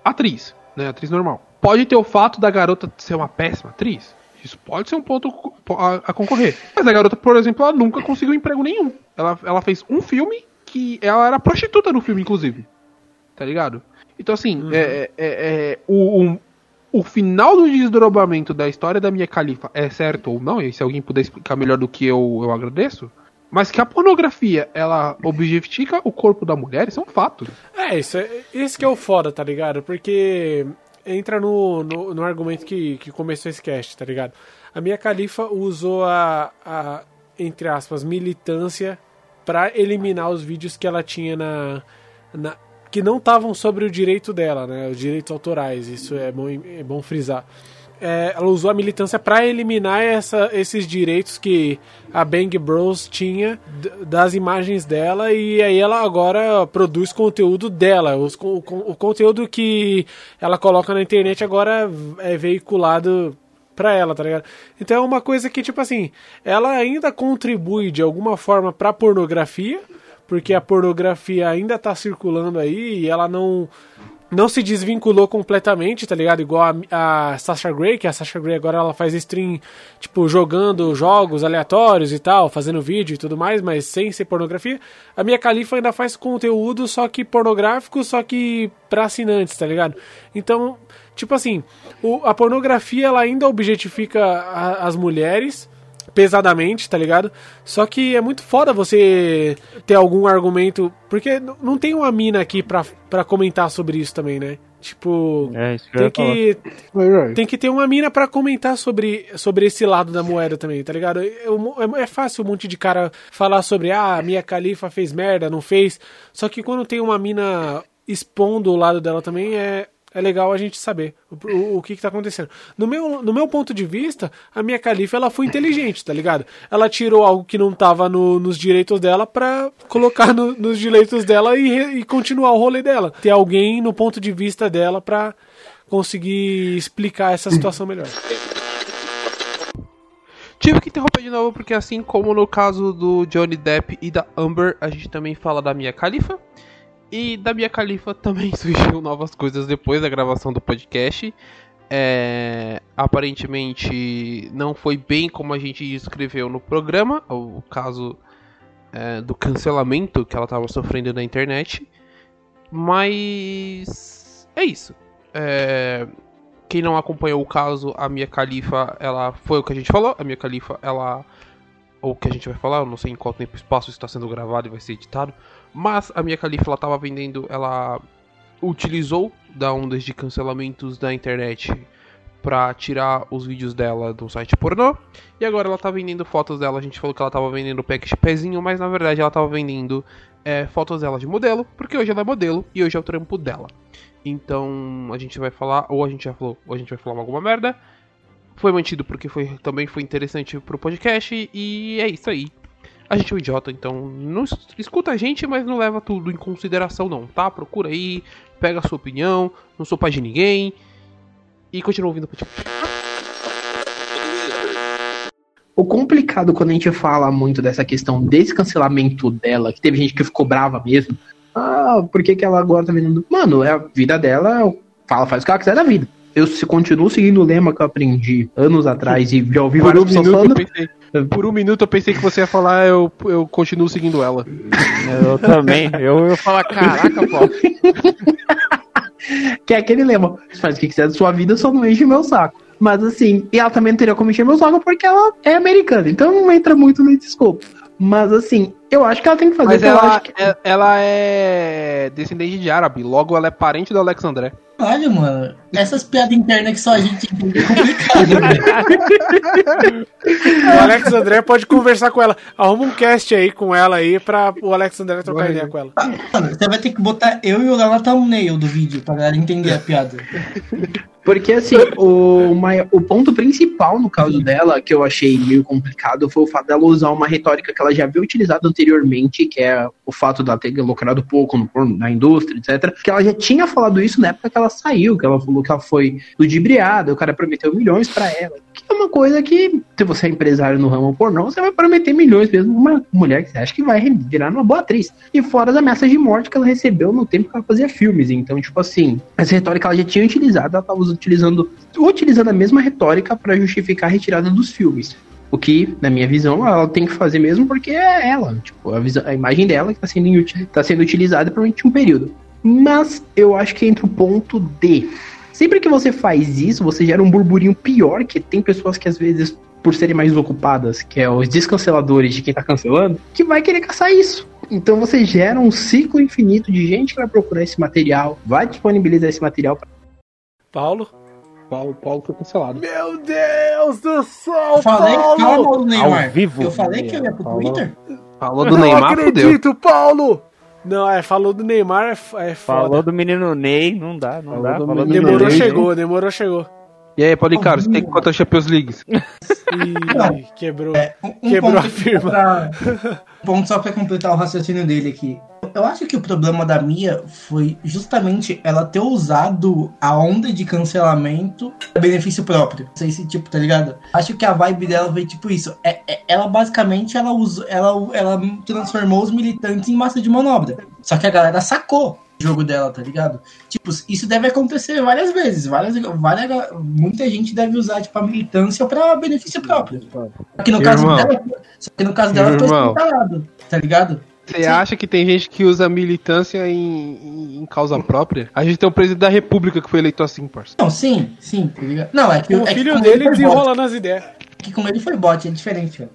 Atriz, né? Atriz normal. Pode ter o fato da garota ser uma péssima atriz. Isso pode ser um ponto a, a concorrer. Mas a garota, por exemplo, ela nunca conseguiu emprego nenhum. Ela, ela fez um filme que ela era prostituta no filme, inclusive. Tá ligado? Então, assim, é, é- é- é- o, o, o final do desdobramento da história da minha califa é certo ou não, e se alguém puder explicar melhor do que eu, eu agradeço. Mas que a pornografia, ela objetifica o corpo da mulher, isso é um fato. É, isso é, esse que é o foda, tá ligado? Porque entra no, no, no argumento que, que começou esse cast, tá ligado? A minha califa usou a, a entre aspas, militância pra eliminar os vídeos que ela tinha na. na que não estavam sobre o direito dela, né? Os direitos autorais, isso é bom, é bom frisar. É, ela usou a militância pra eliminar essa, esses direitos que a Bang Bros tinha das imagens dela e aí ela agora produz conteúdo dela. Os, o, o conteúdo que ela coloca na internet agora é veiculado pra ela, tá ligado? Então é uma coisa que, tipo assim, ela ainda contribui de alguma forma pra pornografia, porque a pornografia ainda tá circulando aí e ela não não se desvinculou completamente, tá ligado? Igual a, a Sasha Grey, que a Sasha Grey agora ela faz stream, tipo, jogando jogos aleatórios e tal, fazendo vídeo e tudo mais, mas sem ser pornografia. A minha Califa ainda faz conteúdo, só que pornográfico, só que pra assinantes, tá ligado? Então, tipo assim, o- a pornografia ela ainda objetifica a- as mulheres pesadamente, tá ligado? Só que é muito foda você ter algum argumento, porque não tem uma mina aqui pra, pra comentar sobre isso também, né? Tipo, É, isso que eu tem ia falar. que tem que ter uma mina pra comentar sobre, sobre esse lado da moeda também, tá ligado? Eu- É, é fácil um monte de cara falar sobre, ah, a minha califa fez merda, não fez. Só que quando tem uma mina expondo o lado dela também, é, é legal a gente saber o, o, o que, que tá acontecendo. No meu, no meu ponto de vista, a minha califa ela foi inteligente, tá ligado? Ela tirou algo que não tava no- nos direitos dela pra colocar no- nos direitos dela e, e continuar o rolê dela. Ter alguém no ponto de vista dela pra conseguir explicar essa situação melhor. Tive que interromper de novo porque assim como no caso do Johnny Depp e da Amber, a gente também fala da Mia Khalifa. E da Mia Khalifa também surgiu novas coisas depois da gravação do podcast. É, aparentemente não foi bem como a gente escreveu no programa, o caso é, do cancelamento que ela estava sofrendo na internet. Mas é isso. É, quem não acompanhou o caso, a Mia Khalifa, ela foi o que a gente falou. A Mia Khalifa, ela ou o que a gente vai falar, eu não sei em qual tempo espaço está sendo gravado e vai ser editado. Mas a Mia Khalifa, ela estava vendendo, ela utilizou da ondas de cancelamentos da internet pra tirar os vídeos dela do site pornô. E agora ela tá vendendo fotos dela. A gente falou que ela tava vendendo pack de pezinho, mas na verdade ela tava vendendo é, fotos dela de modelo, porque hoje ela é modelo e hoje é o trampo dela. Então a gente vai falar, ou a gente já falou, ou a gente vai falar alguma merda. Foi mantido porque foi, também foi interessante pro podcast e é isso aí. A gente é um idiota, então não es- escuta a gente, mas não leva tudo em consideração não, tá? Procura aí, pega a sua opinião, não sou pai de ninguém e continua ouvindo o complicado quando a gente fala muito dessa questão desse cancelamento dela, que teve gente que ficou brava mesmo. Ah, por que, que ela agora tá vendo? Mano, é a vida dela, fala, faz o que ela quiser da vida. Eu se continuo seguindo o lema que eu aprendi anos atrás e já ouvi várias pessoas falando. Por um minuto eu pensei que você ia falar, eu, eu continuo seguindo ela. Eu também. Eu ia falar, caraca, pô. Que é aquele lema, faz o que quiser da sua vida, só não enche meu saco. Mas assim, e ela também não teria como encher meu saco porque ela é americana, então não entra muito nesse escopo. Mas assim, eu acho que ela tem que fazer Mas o que ela ela, que... é- ela é descendente de árabe, logo ela é parente do Alex Olha, mano, essas piadas internas que só a gente entende é complicado, velho. O Alex André pode conversar com ela. Arruma um cast aí com ela aí pra o Alex André trocar ideia com ela. Mano, você vai ter que botar eu e o Léo na thumbnail do vídeo pra galera entender a piada. Porque assim, o, o ponto principal no caso dela, que eu achei meio complicado, foi o fato dela usar uma retórica que ela já havia utilizado anteriormente, que é o fato dela ter lucrado pouco no na indústria, etc. Que ela já tinha falado isso na época que ela saiu, que ela falou que ela foi ludibriada, o cara prometeu milhões pra ela. Que é uma coisa que, se você é empresário no ramo pornô, você vai prometer milhões mesmo uma mulher que você acha que vai virar uma boa atriz. E fora as ameaças de morte que ela recebeu no tempo que ela fazia filmes. Então, tipo assim, essa retórica ela já tinha utilizado, ela tava utilizando, utilizando a mesma retórica pra justificar a retirada dos filmes. O que, na minha visão, ela tem que fazer mesmo porque é ela. Tipo, a, visão- a imagem dela que tá sendo, tá sendo utilizada por um período. Mas eu acho que entra o ponto de. Sempre que você faz isso, você gera um burburinho pior, que tem pessoas que às vezes, por serem mais ocupadas, que é os descanceladores de quem tá cancelando, que vai querer caçar isso. Então você gera um ciclo infinito de gente que vai procurar esse material, vai disponibilizar esse material pra Paulo? Paulo, Paulo foi cancelado. Meu Deus do céu, Eu falei, mal do Neymar. Ao vivo. Eu falei que eu ia pro. Twitter? Falou do Neymar, fudeu. acredito, Paulo! Não, é, falou do Neymar, é, é foda. Falou do menino Ney, não dá, não Falou dá. do Falou Demorou, Ney, chegou, demorou, chegou. E aí, Paulinho Carlos, tem quantas Champions Leagues? Ih, quebrou. Um, um Quebrou ponto a firma. pra- um ponto só pra completar o raciocínio dele aqui. Eu acho que o problema da Mia foi justamente ela ter usado a onda de cancelamento a benefício próprio. Não sei se, tipo, tá ligado? Acho que a vibe dela foi tipo isso. É, é- ela basicamente ela, usou, ela, ela transformou os militantes em massa de manobra. Só que a galera sacou. jogo dela, tá ligado? Tipo, isso deve acontecer várias vezes. Várias, várias, muita gente deve usar, tipo, a militância pra benefício próprio. Só que no caso Irmão. dela, só que no caso dela foi escancarado, tá ligado? Você acha que tem gente que usa militância em, em- em causa própria? A gente tem o presidente da república que foi eleito assim, parça. Não, sim, sim, tá ligado? Não, é que O é que filho com dele ele foi bot. desenrola nas ideias. Que com ele foi bot, é diferente, velho.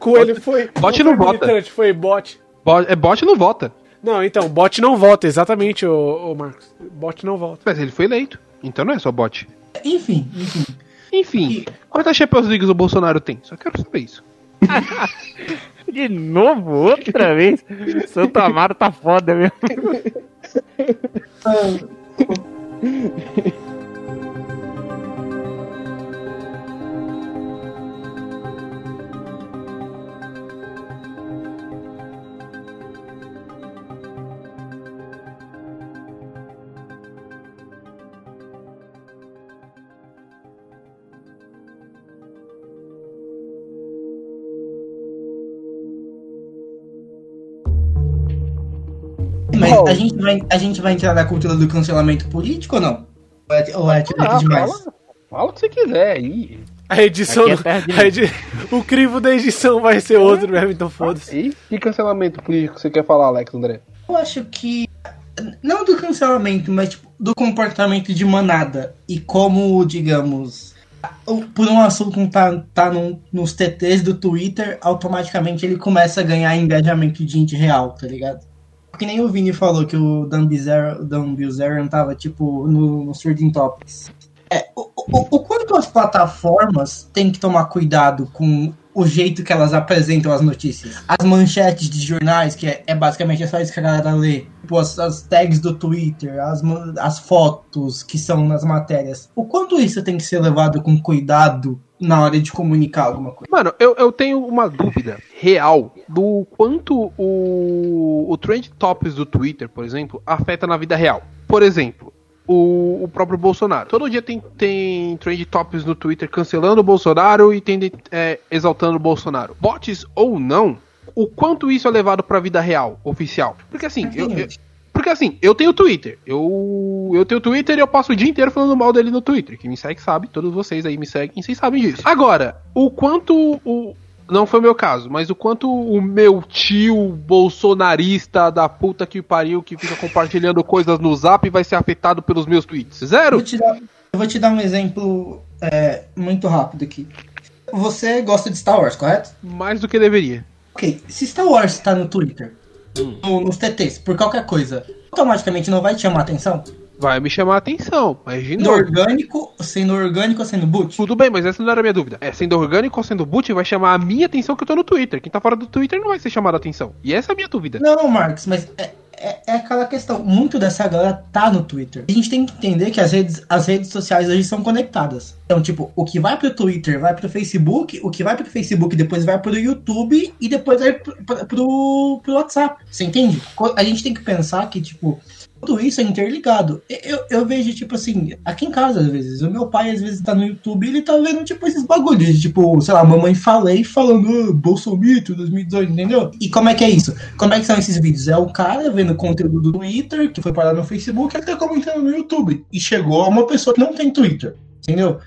Com ele foi. Bot não não foi vota. Foi bot. Bo- É bot não vota. Não, então, bot não vota, exatamente, ô, ô Marcos. Bot não vota. Mas ele foi eleito. Então não é só bot. Enfim, enfim. Enfim, quantas Champions Leagues o Bolsonaro tem? Só quero saber isso. De novo, outra vez. Santo Amaro tá foda mesmo. Mas a gente, vai, a gente vai entrar na cultura do cancelamento político ou não? Ou é, ou é tipo Ah, demais? fala, fala o que você quiser aí. A edição. É a edi- O crivo da edição vai ser outro mesmo, então foda-se. E que cancelamento político você quer falar, Alex André? Eu acho que. Não do cancelamento, mas tipo, do comportamento de manada. E como, digamos. Por um assunto que tá, tá num- nos TTs do Twitter, automaticamente ele começa a ganhar engajamento de gente real, tá ligado? Que nem o Vini falou que o Dan Bilzerian, tava, tipo, no, no Trending Topics. É, o, o, o quanto as plataformas têm que tomar cuidado com o jeito que elas apresentam as notícias. As manchetes de jornais, que é, é basicamente só isso que a galera lê. Tipo, as, as tags do Twitter, as, as fotos que são nas matérias. O quanto isso tem que ser levado com cuidado na hora de comunicar alguma coisa? Mano, eu, eu tenho uma dúvida real do quanto o, o Trend Topics do Twitter, por exemplo, afeta na vida real. Por exemplo, o, o próprio Bolsonaro. Todo dia tem, tem Trend Topics no Twitter cancelando o Bolsonaro e tem é, exaltando o Bolsonaro. Bots ou não, o quanto isso é levado pra vida real, oficial? Porque assim, eu- eu, porque assim, eu tenho Twitter. Eu, eu tenho Twitter e eu passo o dia inteiro falando mal dele no Twitter. Quem me segue sabe, todos vocês aí me seguem, vocês sabem disso. Agora, o quanto o. Não foi o meu caso, mas o quanto o meu tio bolsonarista da puta que pariu que fica compartilhando coisas no zap vai ser afetado pelos meus tweets? Eu Zero? vou te dar, eu vou te dar um exemplo é, muito rápido aqui. Você gosta de Star Wars, correto? Mais do que deveria. Ok, se Star Wars tá no Twitter, no- nos TTs, por qualquer coisa, automaticamente não vai te chamar atenção? Vai me chamar a atenção, mas de Sendo novo. orgânico, sendo orgânico ou sendo boot? Tudo bem, mas essa não era a minha dúvida. É, sendo orgânico ou sendo boot, vai chamar a minha atenção que eu tô no Twitter. Quem tá fora do Twitter não vai ser chamado a atenção. E essa é a minha dúvida. Não, Marcos, mas é, é, é aquela questão. Muito dessa galera tá no Twitter. A gente tem que entender que as redes, as redes sociais hoje são conectadas. Então, tipo, o que vai pro Twitter vai pro Facebook, o que vai pro Facebook depois vai pro YouTube e depois vai pro, pro, pro WhatsApp. Você entende? A gente tem que pensar que, tipo, tudo isso é interligado. Eu, eu vejo, tipo assim, aqui em casa, às vezes, o meu pai, às vezes, tá no YouTube e ele tá vendo, tipo, esses bagulhos, tipo, sei lá, mamãe falei falando, ah, Bolsomito 2018, entendeu? E como é que é isso? Como é que são esses vídeos? É o cara vendo conteúdo do Twitter, que foi parar no Facebook, ele tá comentando no YouTube. E chegou a uma pessoa que não tem Twitter, entendeu?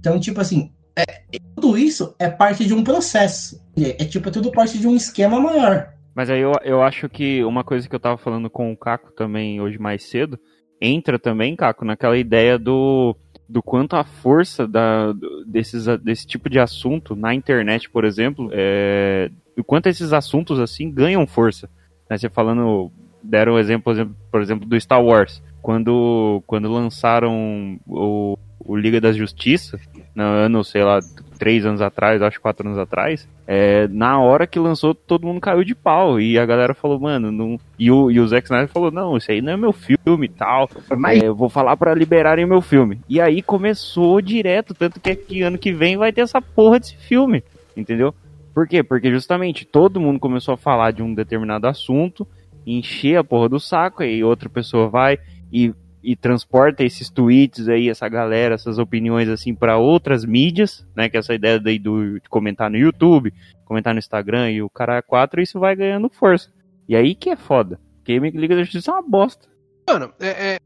Então, tipo assim, é- tudo isso é parte de um processo. É, é, tipo, é tudo parte de um esquema maior. Mas aí eu, eu acho que uma coisa que eu tava falando com o Caco também hoje mais cedo, entra também, Caco, naquela ideia do, do quanto a força da, desses, desse tipo de assunto na internet, por exemplo, é, o quanto esses assuntos assim ganham força. Né? Você falando, deram o exemplo, exemplo, por exemplo, do Star Wars. Quando, quando lançaram o, o Liga da Justiça, no ano, sei lá, três anos atrás, acho quatro anos atrás, é, na hora que lançou, todo mundo caiu de pau. E a galera falou, mano, não. E o, e o Zack Snyder falou, não, isso aí não é meu filme e tal. Mas- É, eu vou falar pra liberarem meu filme. E aí começou direto, tanto que aqui ano que vem vai ter essa porra desse filme. Entendeu? Por quê? Porque justamente todo mundo começou a falar de um determinado assunto, encher a porra do saco, aí outra pessoa vai e, e transporta esses tweets aí, essa galera, essas opiniões assim pra outras mídias, né? Que é essa ideia daí do, de comentar no YouTube, comentar no Instagram e o cara é quatro, isso vai ganhando força. E aí que é foda. Porque Liga da Justiça é uma bosta. Mano, é, é-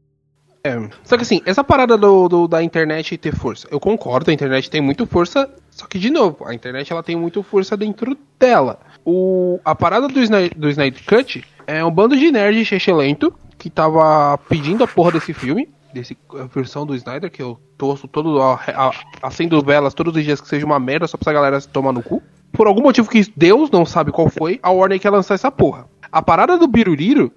é. Só que assim, essa parada do, do- da internet ter força, eu concordo, a internet tem muito força, só que de novo, a internet ela tem muito força dentro dela. O, a parada do, do Snyder Cut é um bando de nerd lento que tava pedindo a porra desse filme, desse a versão do Snyder, que eu torço todo, a- a- acendo velas todos os dias que seja uma merda só pra essa galera se tomar no cu. Por algum motivo que Deus não sabe qual foi, a Warner quer lançar essa porra. A parada do Biruliro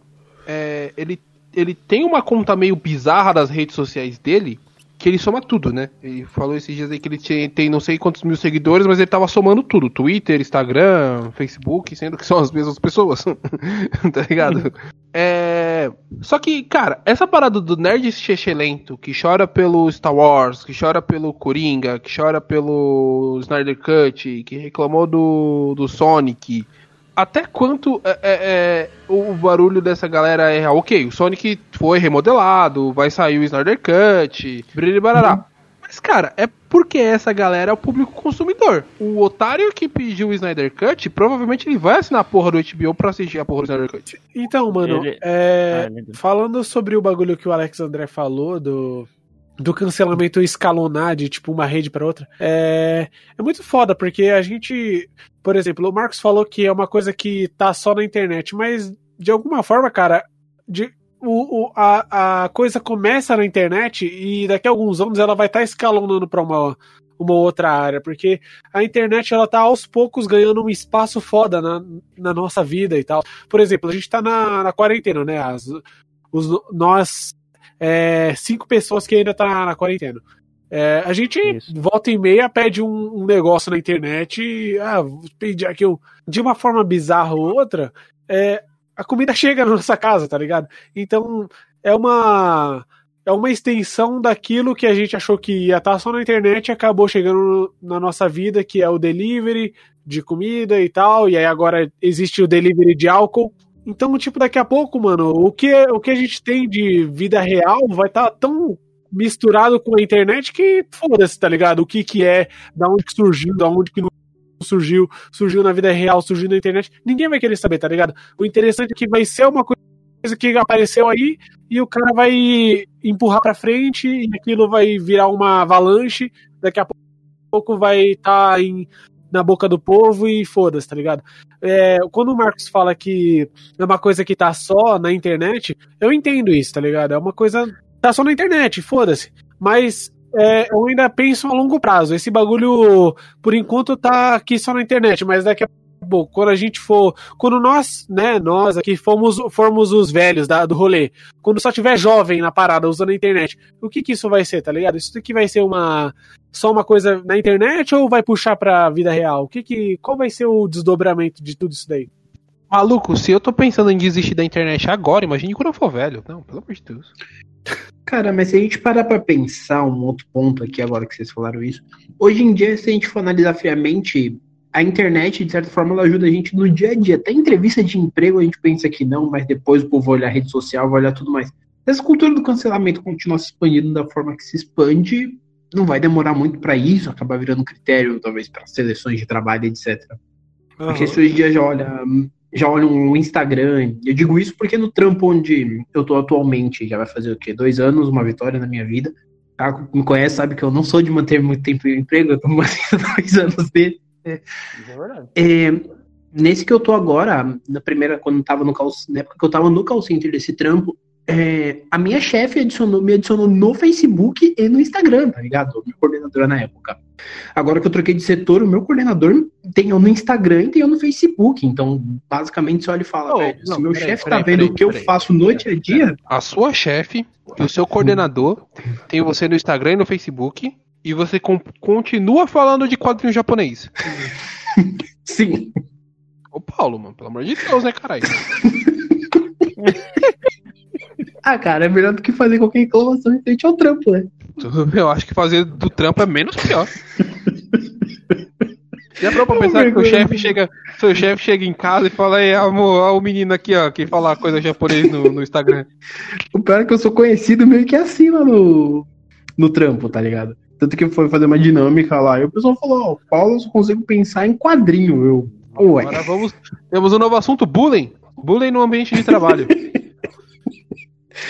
é, ele, ele tem uma conta meio bizarra das redes sociais dele, que ele soma tudo, né? Ele falou esses dias aí que ele tinha- tem não sei quantos mil seguidores, mas ele tava somando tudo: Twitter, Instagram, Facebook, sendo que são as mesmas pessoas. tá ligado? É. Só que, cara, essa parada do nerd lento que chora pelo Star Wars, que chora pelo Coringa, que chora pelo Snyder Cut, que reclamou do, do Sonic, até quanto é, é, é, o barulho dessa galera é real? Ok, o Sonic foi remodelado, vai sair o Snyder Cut, brilho barará. Mas, cara, é porque essa galera é o público consumidor. O otário que pediu o Snyder Cut, provavelmente ele vai assinar a porra do HBO pra assistir a porra do Snyder Cut. Então, mano, Ele- é, Ah, ele- falando sobre o bagulho que o Alex André falou, do, do cancelamento escalonar de tipo uma rede para outra, é, é muito foda, porque a gente, por exemplo, o Marcos falou que é uma coisa que tá só na internet, mas de alguma forma, cara, de, o, o- a, a coisa começa na internet e daqui a alguns anos ela vai estar escalonando pra uma, uma outra área, porque a internet ela tá aos poucos ganhando um espaço foda na, na nossa vida e tal. Por exemplo, a gente tá na, na quarentena, né? As, os, nós, é, cinco pessoas que ainda tá na quarentena. É, a gente Isso. volta e meia pede um, um negócio na internet e ah, pedir aqui um, de uma forma bizarra ou outra, é, a comida chega na nossa casa, tá ligado? Então é uma é uma extensão daquilo que a gente achou que ia estar só na internet e acabou chegando na nossa vida, que é o delivery de comida e tal, e aí agora existe o delivery de álcool. Então, tipo, daqui a pouco, mano, o que, o que a gente tem de vida real vai estar tão misturado com a internet que foda-se, tá ligado? O que que é, da onde que surgiu, da onde que não surgiu, surgiu na vida real, surgiu na internet, ninguém vai querer saber, tá ligado? O interessante é que vai ser uma coisa que apareceu aí e o cara vai empurrar pra frente e aquilo vai virar uma avalanche, daqui a pouco vai estar em na boca do povo e foda-se, tá ligado? É, quando o Marcos fala que é uma coisa que tá só na internet, eu entendo isso, tá ligado? É uma coisa. tá só na internet, foda-se. Mas é, eu ainda penso a longo prazo. Esse bagulho, por enquanto, tá aqui só na internet, mas daqui a pouco, quando a gente for. Quando nós, né, nós aqui fomos, formos os velhos da, do rolê, quando só tiver jovem na parada usando a internet, o que que isso vai ser, tá ligado? Isso aqui vai ser uma. Só uma coisa na internet ou vai puxar pra vida real? O que que. Qual vai ser o desdobramento de tudo isso daí? Maluco, se eu tô pensando em desistir da internet agora, imagine quando eu for velho. Não, pelo amor de Deus. Cara, mas se a gente parar pra pensar um outro ponto aqui, agora que vocês falaram isso, hoje em dia, se a gente for analisar friamente, a internet, de certa forma, ela ajuda a gente no dia a dia. Até entrevista de emprego a gente pensa que não, mas depois o povo vai olhar a rede social, vai olhar tudo mais. Se essa cultura do cancelamento continuar se expandindo da forma que se expande, não vai demorar muito pra isso, acabar virando critério, talvez, para seleções de trabalho, etc. Porque se hoje em dia já olha, já olha um Instagram, eu digo isso porque no trampo onde eu tô atualmente, já vai fazer o quê? Dois anos, uma vitória na minha vida. Tá? Me conhece, sabe que eu não sou de manter muito tempo em emprego, eu tô mantendo dois anos dele. É, nesse que eu tô agora, na primeira, quando eu tava no call, na época que eu tava no call center desse trampo, é, a minha chefe adicionou, me adicionou no Facebook e no Instagram, tá ligado? Minha coordenadora na época. Agora que eu troquei de setor, o meu coordenador tem eu no Instagram e tem eu no Facebook. Então, basicamente, você olha e fala, Oh, velho, não, se meu peraí, chefe tá peraí, vendo peraí, o que eu peraí. faço no dia a dia, A sua chefe e o seu coordenador tem você no Instagram e no Facebook. E você con- continua falando de quadrinho japonês. sim. Ô Paulo, mano, pelo amor de Deus, né, caralho? Ah, cara, é melhor do que fazer qualquer reclamação referente ao trampo, né? Eu acho que fazer do trampo é menos pior. Já pra pensar que o chefe chega, seu chefe chega em casa e fala, aí, amor, ó o menino aqui, ó, que fala coisa japonês no, no Instagram. O pior é que eu sou conhecido meio que acima no, no trampo, tá ligado? Tanto que foi fazer uma dinâmica lá e o pessoal falou, ó, Paulo, eu só consigo pensar em quadrinho. Eu, ué. Agora vamos. Temos um novo assunto, bullying. Bullying no ambiente de trabalho.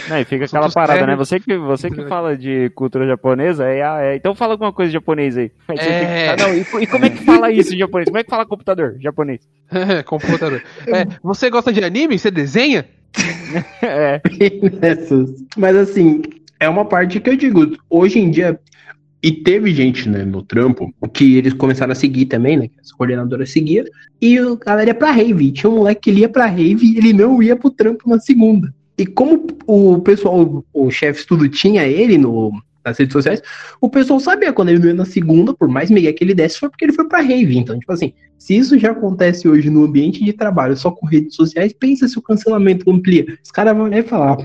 Não, e fica São aquela parada, términos. né? Você que, você que fala de cultura japonesa, é, ah, é, então fala alguma coisa japonês aí. É. ah, não, e, e como é que fala isso em japonês? Como é que fala computador japonês? Computador. É, você gosta de anime? Você desenha? É. Mas assim, é uma parte que eu digo, hoje em dia, e teve gente né, no trampo que eles começaram a seguir também, né? As coordenadoras seguiam, e a galera ia pra rave. Tinha um moleque que ia pra rave e ele não ia pro trampo na segunda. E como o pessoal, o chefe tudo tinha ele no, nas redes sociais, o pessoal sabia quando ele não ia na segunda, por mais migué que ele desse, foi porque ele foi pra rave. Então, tipo assim, se isso já acontece hoje no ambiente de trabalho só com redes sociais, pensa se o cancelamento amplia. Os caras vão olhar e falar,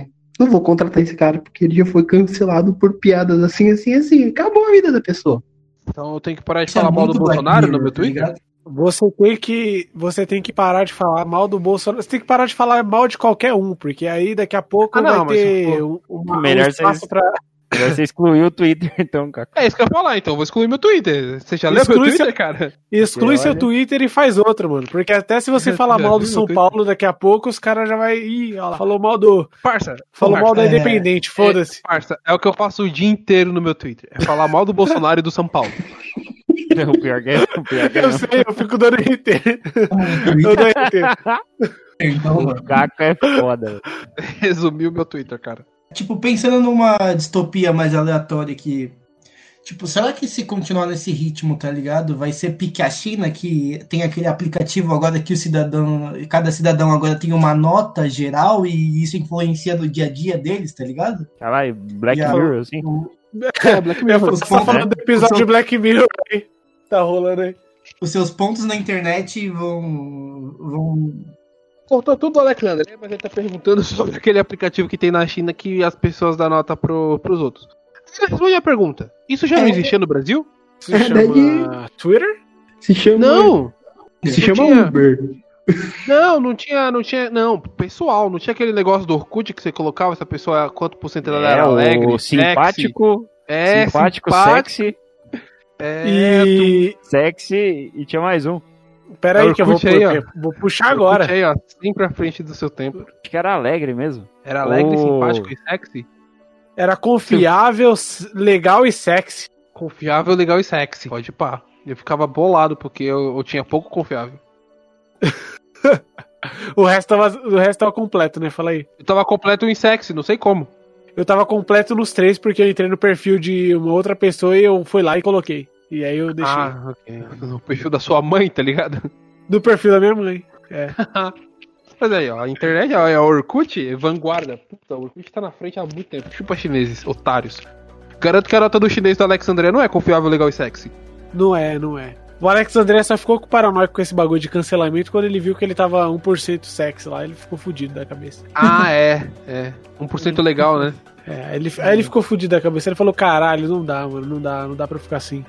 não vou contratar esse cara porque ele já foi cancelado por piadas assim, assim, assim. Acabou a vida da pessoa. Então eu tenho que parar de Isso é falar mal do Bolsonaro no meu tá Twitter? ligado? Você tem que você tem que parar de falar mal do Bolsonaro. Você tem que parar de falar mal de qualquer um, porque aí daqui a pouco Ah, não, vai mas ter um, uma, Melhor um espaço vocês- você excluiu o Twitter, então, cara. É isso que eu ia falar, então. Vou excluir meu Twitter. Você já leu meu Twitter, seu- cara? exclui seu. Twitter e faz outro, mano. Porque até se você falar mal do São Paulo daqui a pouco, os caras já vai. Ih, olha lá, falou mal do. Parça. Falou parça, mal da é, Independente, foda-se. Parça, é o que eu faço o dia inteiro no meu Twitter. É falar mal do Bolsonaro e do São Paulo. O pior que é, o pior que é Eu sei, eu fico dando RT. Eu dou RT. Então, o. Caco é foda. Resumiu meu Twitter, cara. Tipo, pensando numa distopia mais aleatória que. Tipo, será que se continuar nesse ritmo, tá ligado? Vai ser pique a China, que tem aquele aplicativo agora que o cidadão. Cada cidadão agora tem uma nota geral e isso influencia no dia a dia deles, tá ligado? Caralho, Black E a- Mirror, assim. É, Black Mirror. Os Você tá pontos- falando do episódio de Black Mirror aí. Tá rolando aí. Os seus pontos na internet vão. vão. Cortou tudo o Alexandre, né? mas ele tá perguntando sobre aquele aplicativo que tem na China que as pessoas dão nota pro, pros outros. Responde a pergunta. Isso já não É. existia no Brasil? Se É, chama Twitter? Se chama. Não! Se Não chama tinha. Uber. Não, não tinha, não tinha, não, pessoal, não tinha aquele negócio do Orkut que você colocava essa pessoa, quanto por cento ela era É, alegre, o simpático, sexy. é, simpático, simpático, sexy, é, E. sexy e tinha mais um. Pera aí que eu vou, aí, ó. vou puxar agora. Aí, ó, sempre à frente do seu tempo. Acho que era alegre mesmo. Era alegre, Oh. simpático e sexy. Era confiável, s- legal e sexy. Confiável, legal e sexy. Pode pá. Eu ficava bolado porque eu, eu tinha pouco confiável. O resto, tava, o resto tava completo, né? Fala aí. Eu tava completo em sexy, não sei como. Eu tava completo nos três porque eu entrei no perfil de uma outra pessoa e eu fui lá e coloquei. E aí eu deixei. Ah, ok. No perfil da sua mãe, tá ligado? Do perfil da minha mãe. É. Mas aí, ó, a internet, ó, é o Orkut, vanguarda. Puta, o Orkut tá na frente há muito tempo. Chupa chineses, otários. Garanto que a nota do chinês do Alexandria não é confiável, legal e sexy. Não é, não é. O Alex André só ficou com paranoico com esse bagulho de cancelamento quando ele viu que ele tava 1% sexy lá, ele ficou fudido da cabeça. Ah, é, é. 1% legal, né? É, ele, aí ele ficou fudido da cabeça, ele falou, caralho, não dá, mano, não dá, não dá pra ficar assim.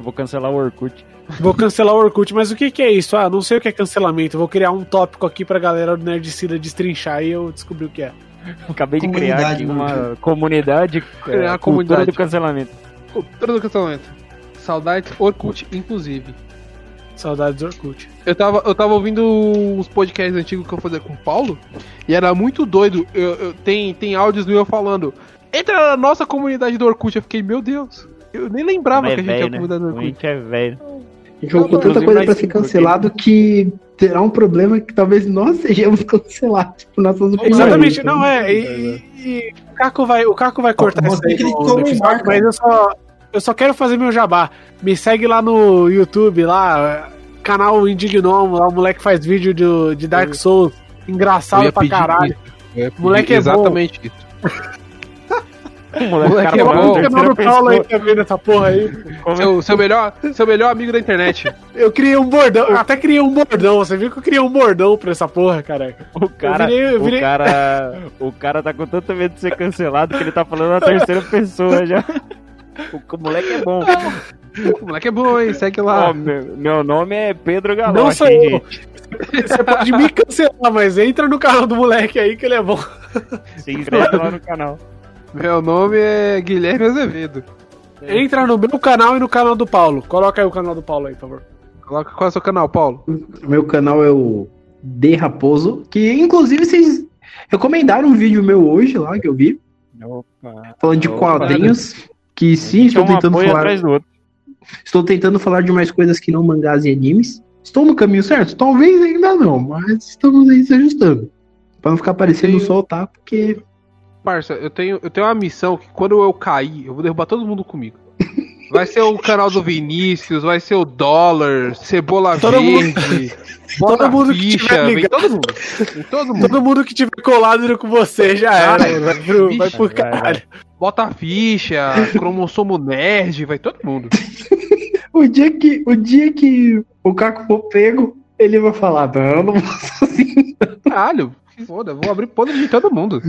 Vou cancelar o Orkut. Vou cancelar o Orkut, mas o que que é isso? Ah, não sei o que é cancelamento, vou criar um tópico aqui pra galera do Nerdcida destrinchar e eu descobri o que é. Acabei de criar Comunidade, aqui né? uma comunidade, Criar é, a cultura comunidade. do cancelamento. Cultura do cancelamento. Saudades Orkut, inclusive. Saudades do Orkut. Eu tava, eu tava ouvindo uns podcasts antigos que eu fazia com o Paulo, e era muito doido. Eu, eu- tem, tem áudios meu falando, entra na nossa comunidade do Orkut. Eu fiquei, meu Deus, eu nem lembrava Mas que é a gente tinha velho, né? comunidade do A Orkut. gente é velho. A gente colocou tanta Inclusive, coisa pra ser cancelado que terá um problema que talvez nós sejamos cancelados por nossas opiniões. Exatamente, não é. E, e o Caco vai, o Caco vai cortar Você isso aí no, no mas eu só, eu só quero fazer meu jabá. Me segue lá no YouTube, lá, canal Indignomo, lá o moleque faz vídeo de, de Dark Souls, engraçado pra caralho. isso. Moleque é bom. exatamente isso. O moleque, é bom. O canal do terceira Paulo aí pessoa. tá vendo essa porra aí. Seu, seu, melhor, seu melhor amigo da internet. Eu criei um bordão, eu até criei um bordão. Você viu que eu criei um bordão pra essa porra, cara? O cara, virei- eu virei- o cara, o cara tá com tanto medo de ser cancelado que ele tá falando na terceira pessoa já. O, o moleque é bom. O moleque é bom, hein? Segue lá. Ó, meu, meu nome é Pedro Galoche, Não sou eu. Você pode me cancelar, mas entra no canal do moleque aí que ele é bom. Se inscreve lá no canal. Meu nome é Guilherme Azevedo. Entra no meu canal e no canal do Paulo. Coloca aí o canal do Paulo aí, por favor. Coloca qual é o seu canal, Paulo? Meu canal é o de Raposo, que inclusive vocês recomendaram um vídeo meu hoje lá que eu vi, Opa. falando de Opa. quadrinhos, que sim, gente é estou um tentando falar, atrás do outro. estou tentando falar de mais coisas que não mangás e animes. Estou no caminho certo? Talvez ainda não, mas estamos aí se ajustando. Pra não ficar parecendo só tá, porque Parça, eu tenho, eu tenho uma missão que quando eu cair, eu vou derrubar todo mundo comigo. Vai ser o canal do Vinícius, vai ser o Dólar, Cebola Todo mundo- Verde, Bota todo mundo que ficha, tiver vem ligado. todo mundo. Todo mundo. Todo mundo que tiver colado com você já era, Vai, mano. Vai, pro, bicho, vai pro vai, vai. caralho. Bota ficha, cromossomo nerd, vai todo mundo. o dia que o, dia que o Caco for pego, ele vai falar, não, não vou assim. Caralho, foda, vou abrir podre de todo mundo.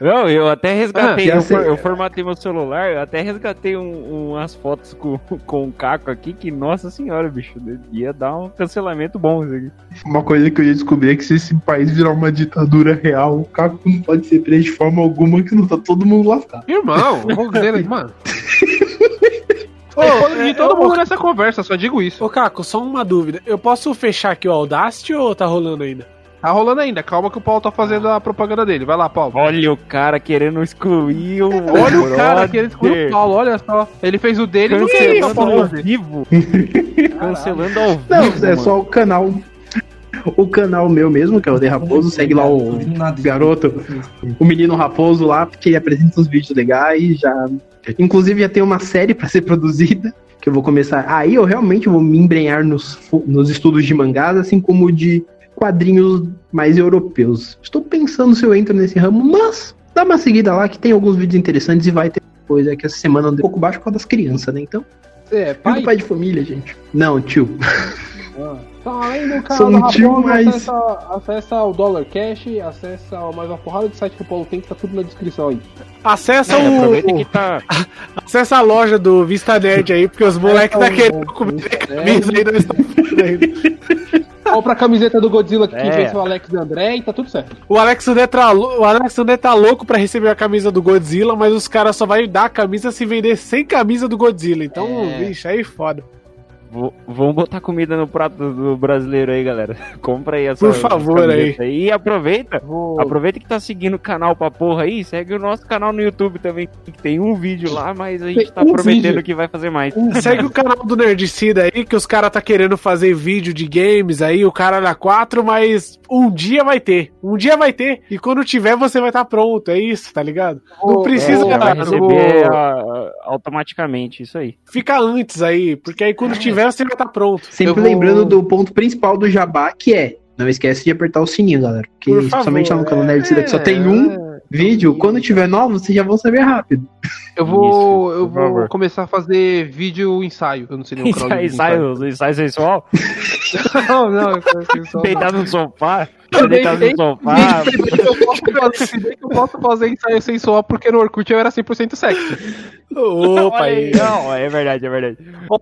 Não, eu até resgatei, Ah, eu, for- eu formatei meu celular, eu até resgatei um- umas fotos com, com o Caco aqui, que, nossa senhora, bicho, ia dar um cancelamento bom isso aqui. Uma coisa que eu ia descobrir é que se esse país virar uma ditadura real, o Caco não pode ser preso de forma alguma, que não tá todo mundo lascado. irmão, eu vou dizer, mano. Ô, podre de todo mundo nessa conversa, só digo isso. Ô, Caco, só uma dúvida. Eu posso fechar aqui o Audacity ou tá rolando ainda? Tá rolando ainda, calma que o Paulo tá fazendo a propaganda dele. Vai lá, Paulo. Olha o cara querendo excluir o. Olha o cara brother. que ele excluiu o Paulo, olha só. Ele fez o dele e Cancelando Paulo ao vivo. Cancelando ao vivo. Não, é mano. só o canal. O canal meu mesmo, que é o De Raposo, segue lá o garoto, o menino Raposo lá, porque ele apresenta uns vídeos legais, já. Inclusive já tem uma série pra ser produzida, que eu vou começar. Aí eu realmente vou me embrenhar nos, nos estudos de mangás, assim como de quadrinhos mais europeus. Estou pensando se eu entro nesse ramo, mas dá uma seguida lá que tem alguns vídeos interessantes e vai ter coisa que essa semana anda um pouco baixo por causa das crianças, né? Então, Você é pai, pai? pai de família, gente. Não, tio. Então, além do Sou canal um da tio, mas- acessa, acessa o Dollar Cash, acessa mais uma porrada de site que o Paulo tem, que tá tudo na descrição aí. Acessa É, o. aproveita que tá. Acessa a loja do Vista Nerd aí, porque os moleques tá o- querendo comer a camisa aí, nós estamos fazendo ainda. Compra a camiseta do Godzilla que É. foi o Alex André e tá tudo certo. O Alex André tá, o Alex André tá louco pra receber a camisa do Godzilla, mas os caras só vai dar a camisa se vender sem camisa do Godzilla. Então, É. bicho, aí foda. Vamos botar comida no prato do brasileiro aí, galera. Compra aí essa Por favor, camiseta E aproveita. Vou... Aproveita que tá seguindo o canal pra porra aí, segue o nosso canal no YouTube também. que Tem um vídeo lá, mas a gente Tem tá um prometendo vídeo. que vai fazer mais. Segue o canal do Nerdicida aí, que os caras tá querendo fazer vídeo de games aí, o cara da 4, mas um dia vai ter. Um dia vai ter. E quando tiver, você vai estar pronto. É isso, tá ligado? Não Ô, precisa, ô, Já vai cara, cara. eu receber ah, automaticamente, isso aí. Fica antes aí, porque aí quando tiver, você vai estar pronto. Sempre vou- lembrando do ponto principal do jabá, que é. Não esquece de apertar o sininho, galera. Porque Por somente lá no canal é. Nerdcida que só tem um vídeo, quando tiver novo, vocês já vão saber rápido. Eu vou, Isso, eu vou favor. começar a fazer vídeo ensaio. Eu não sei nem o canal de Ensaio, ensaio, ensaio sensual? Não, não, só- Deitado no sofá? Eu Deitado dei- no sofá? Se bem que eu posso fazer- se bem que eu posso fazer ensaio sensual porque no Orkut eu era 100% sexy. Opa, aí. Não, é verdade, é verdade. Ó,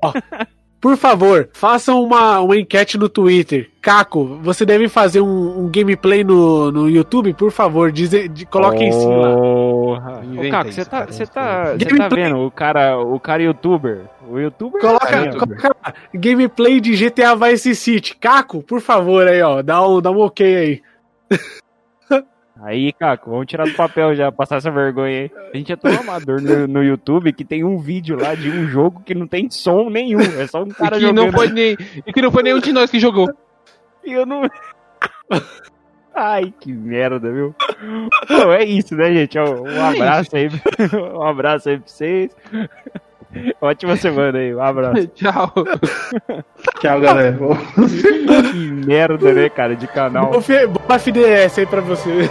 por favor, façam uma, uma enquete no Twitter. Caco, você deve fazer um, um gameplay no, no YouTube, por favor, dize, de, coloque em cima. Porra. Ô, Inventa Caco, você tá, você tá, você tá Gameplay. vendo o cara, o cara youtuber? O youtuber Coloca, é youtuber. coloca lá, gameplay de GTA Vice City. Caco, por favor, aí, ó. Dá um, dá um ok aí. Aí, Caco, vamos tirar do papel já, passar essa vergonha aí. A gente é tão amador no, no YouTube que tem um vídeo lá de um jogo que não tem som nenhum. É só um E cara que, jogando. não foi nem, e que não foi nenhum de nós que jogou. E eu não. Ai, que merda, viu? Bom, é isso, né, gente? Um um abraço aí. Um abraço aí pra vocês. Ótima semana aí, um abraço. Tchau. Tchau, galera. Que merda, né, cara, de canal. Bom FDS aí pra você.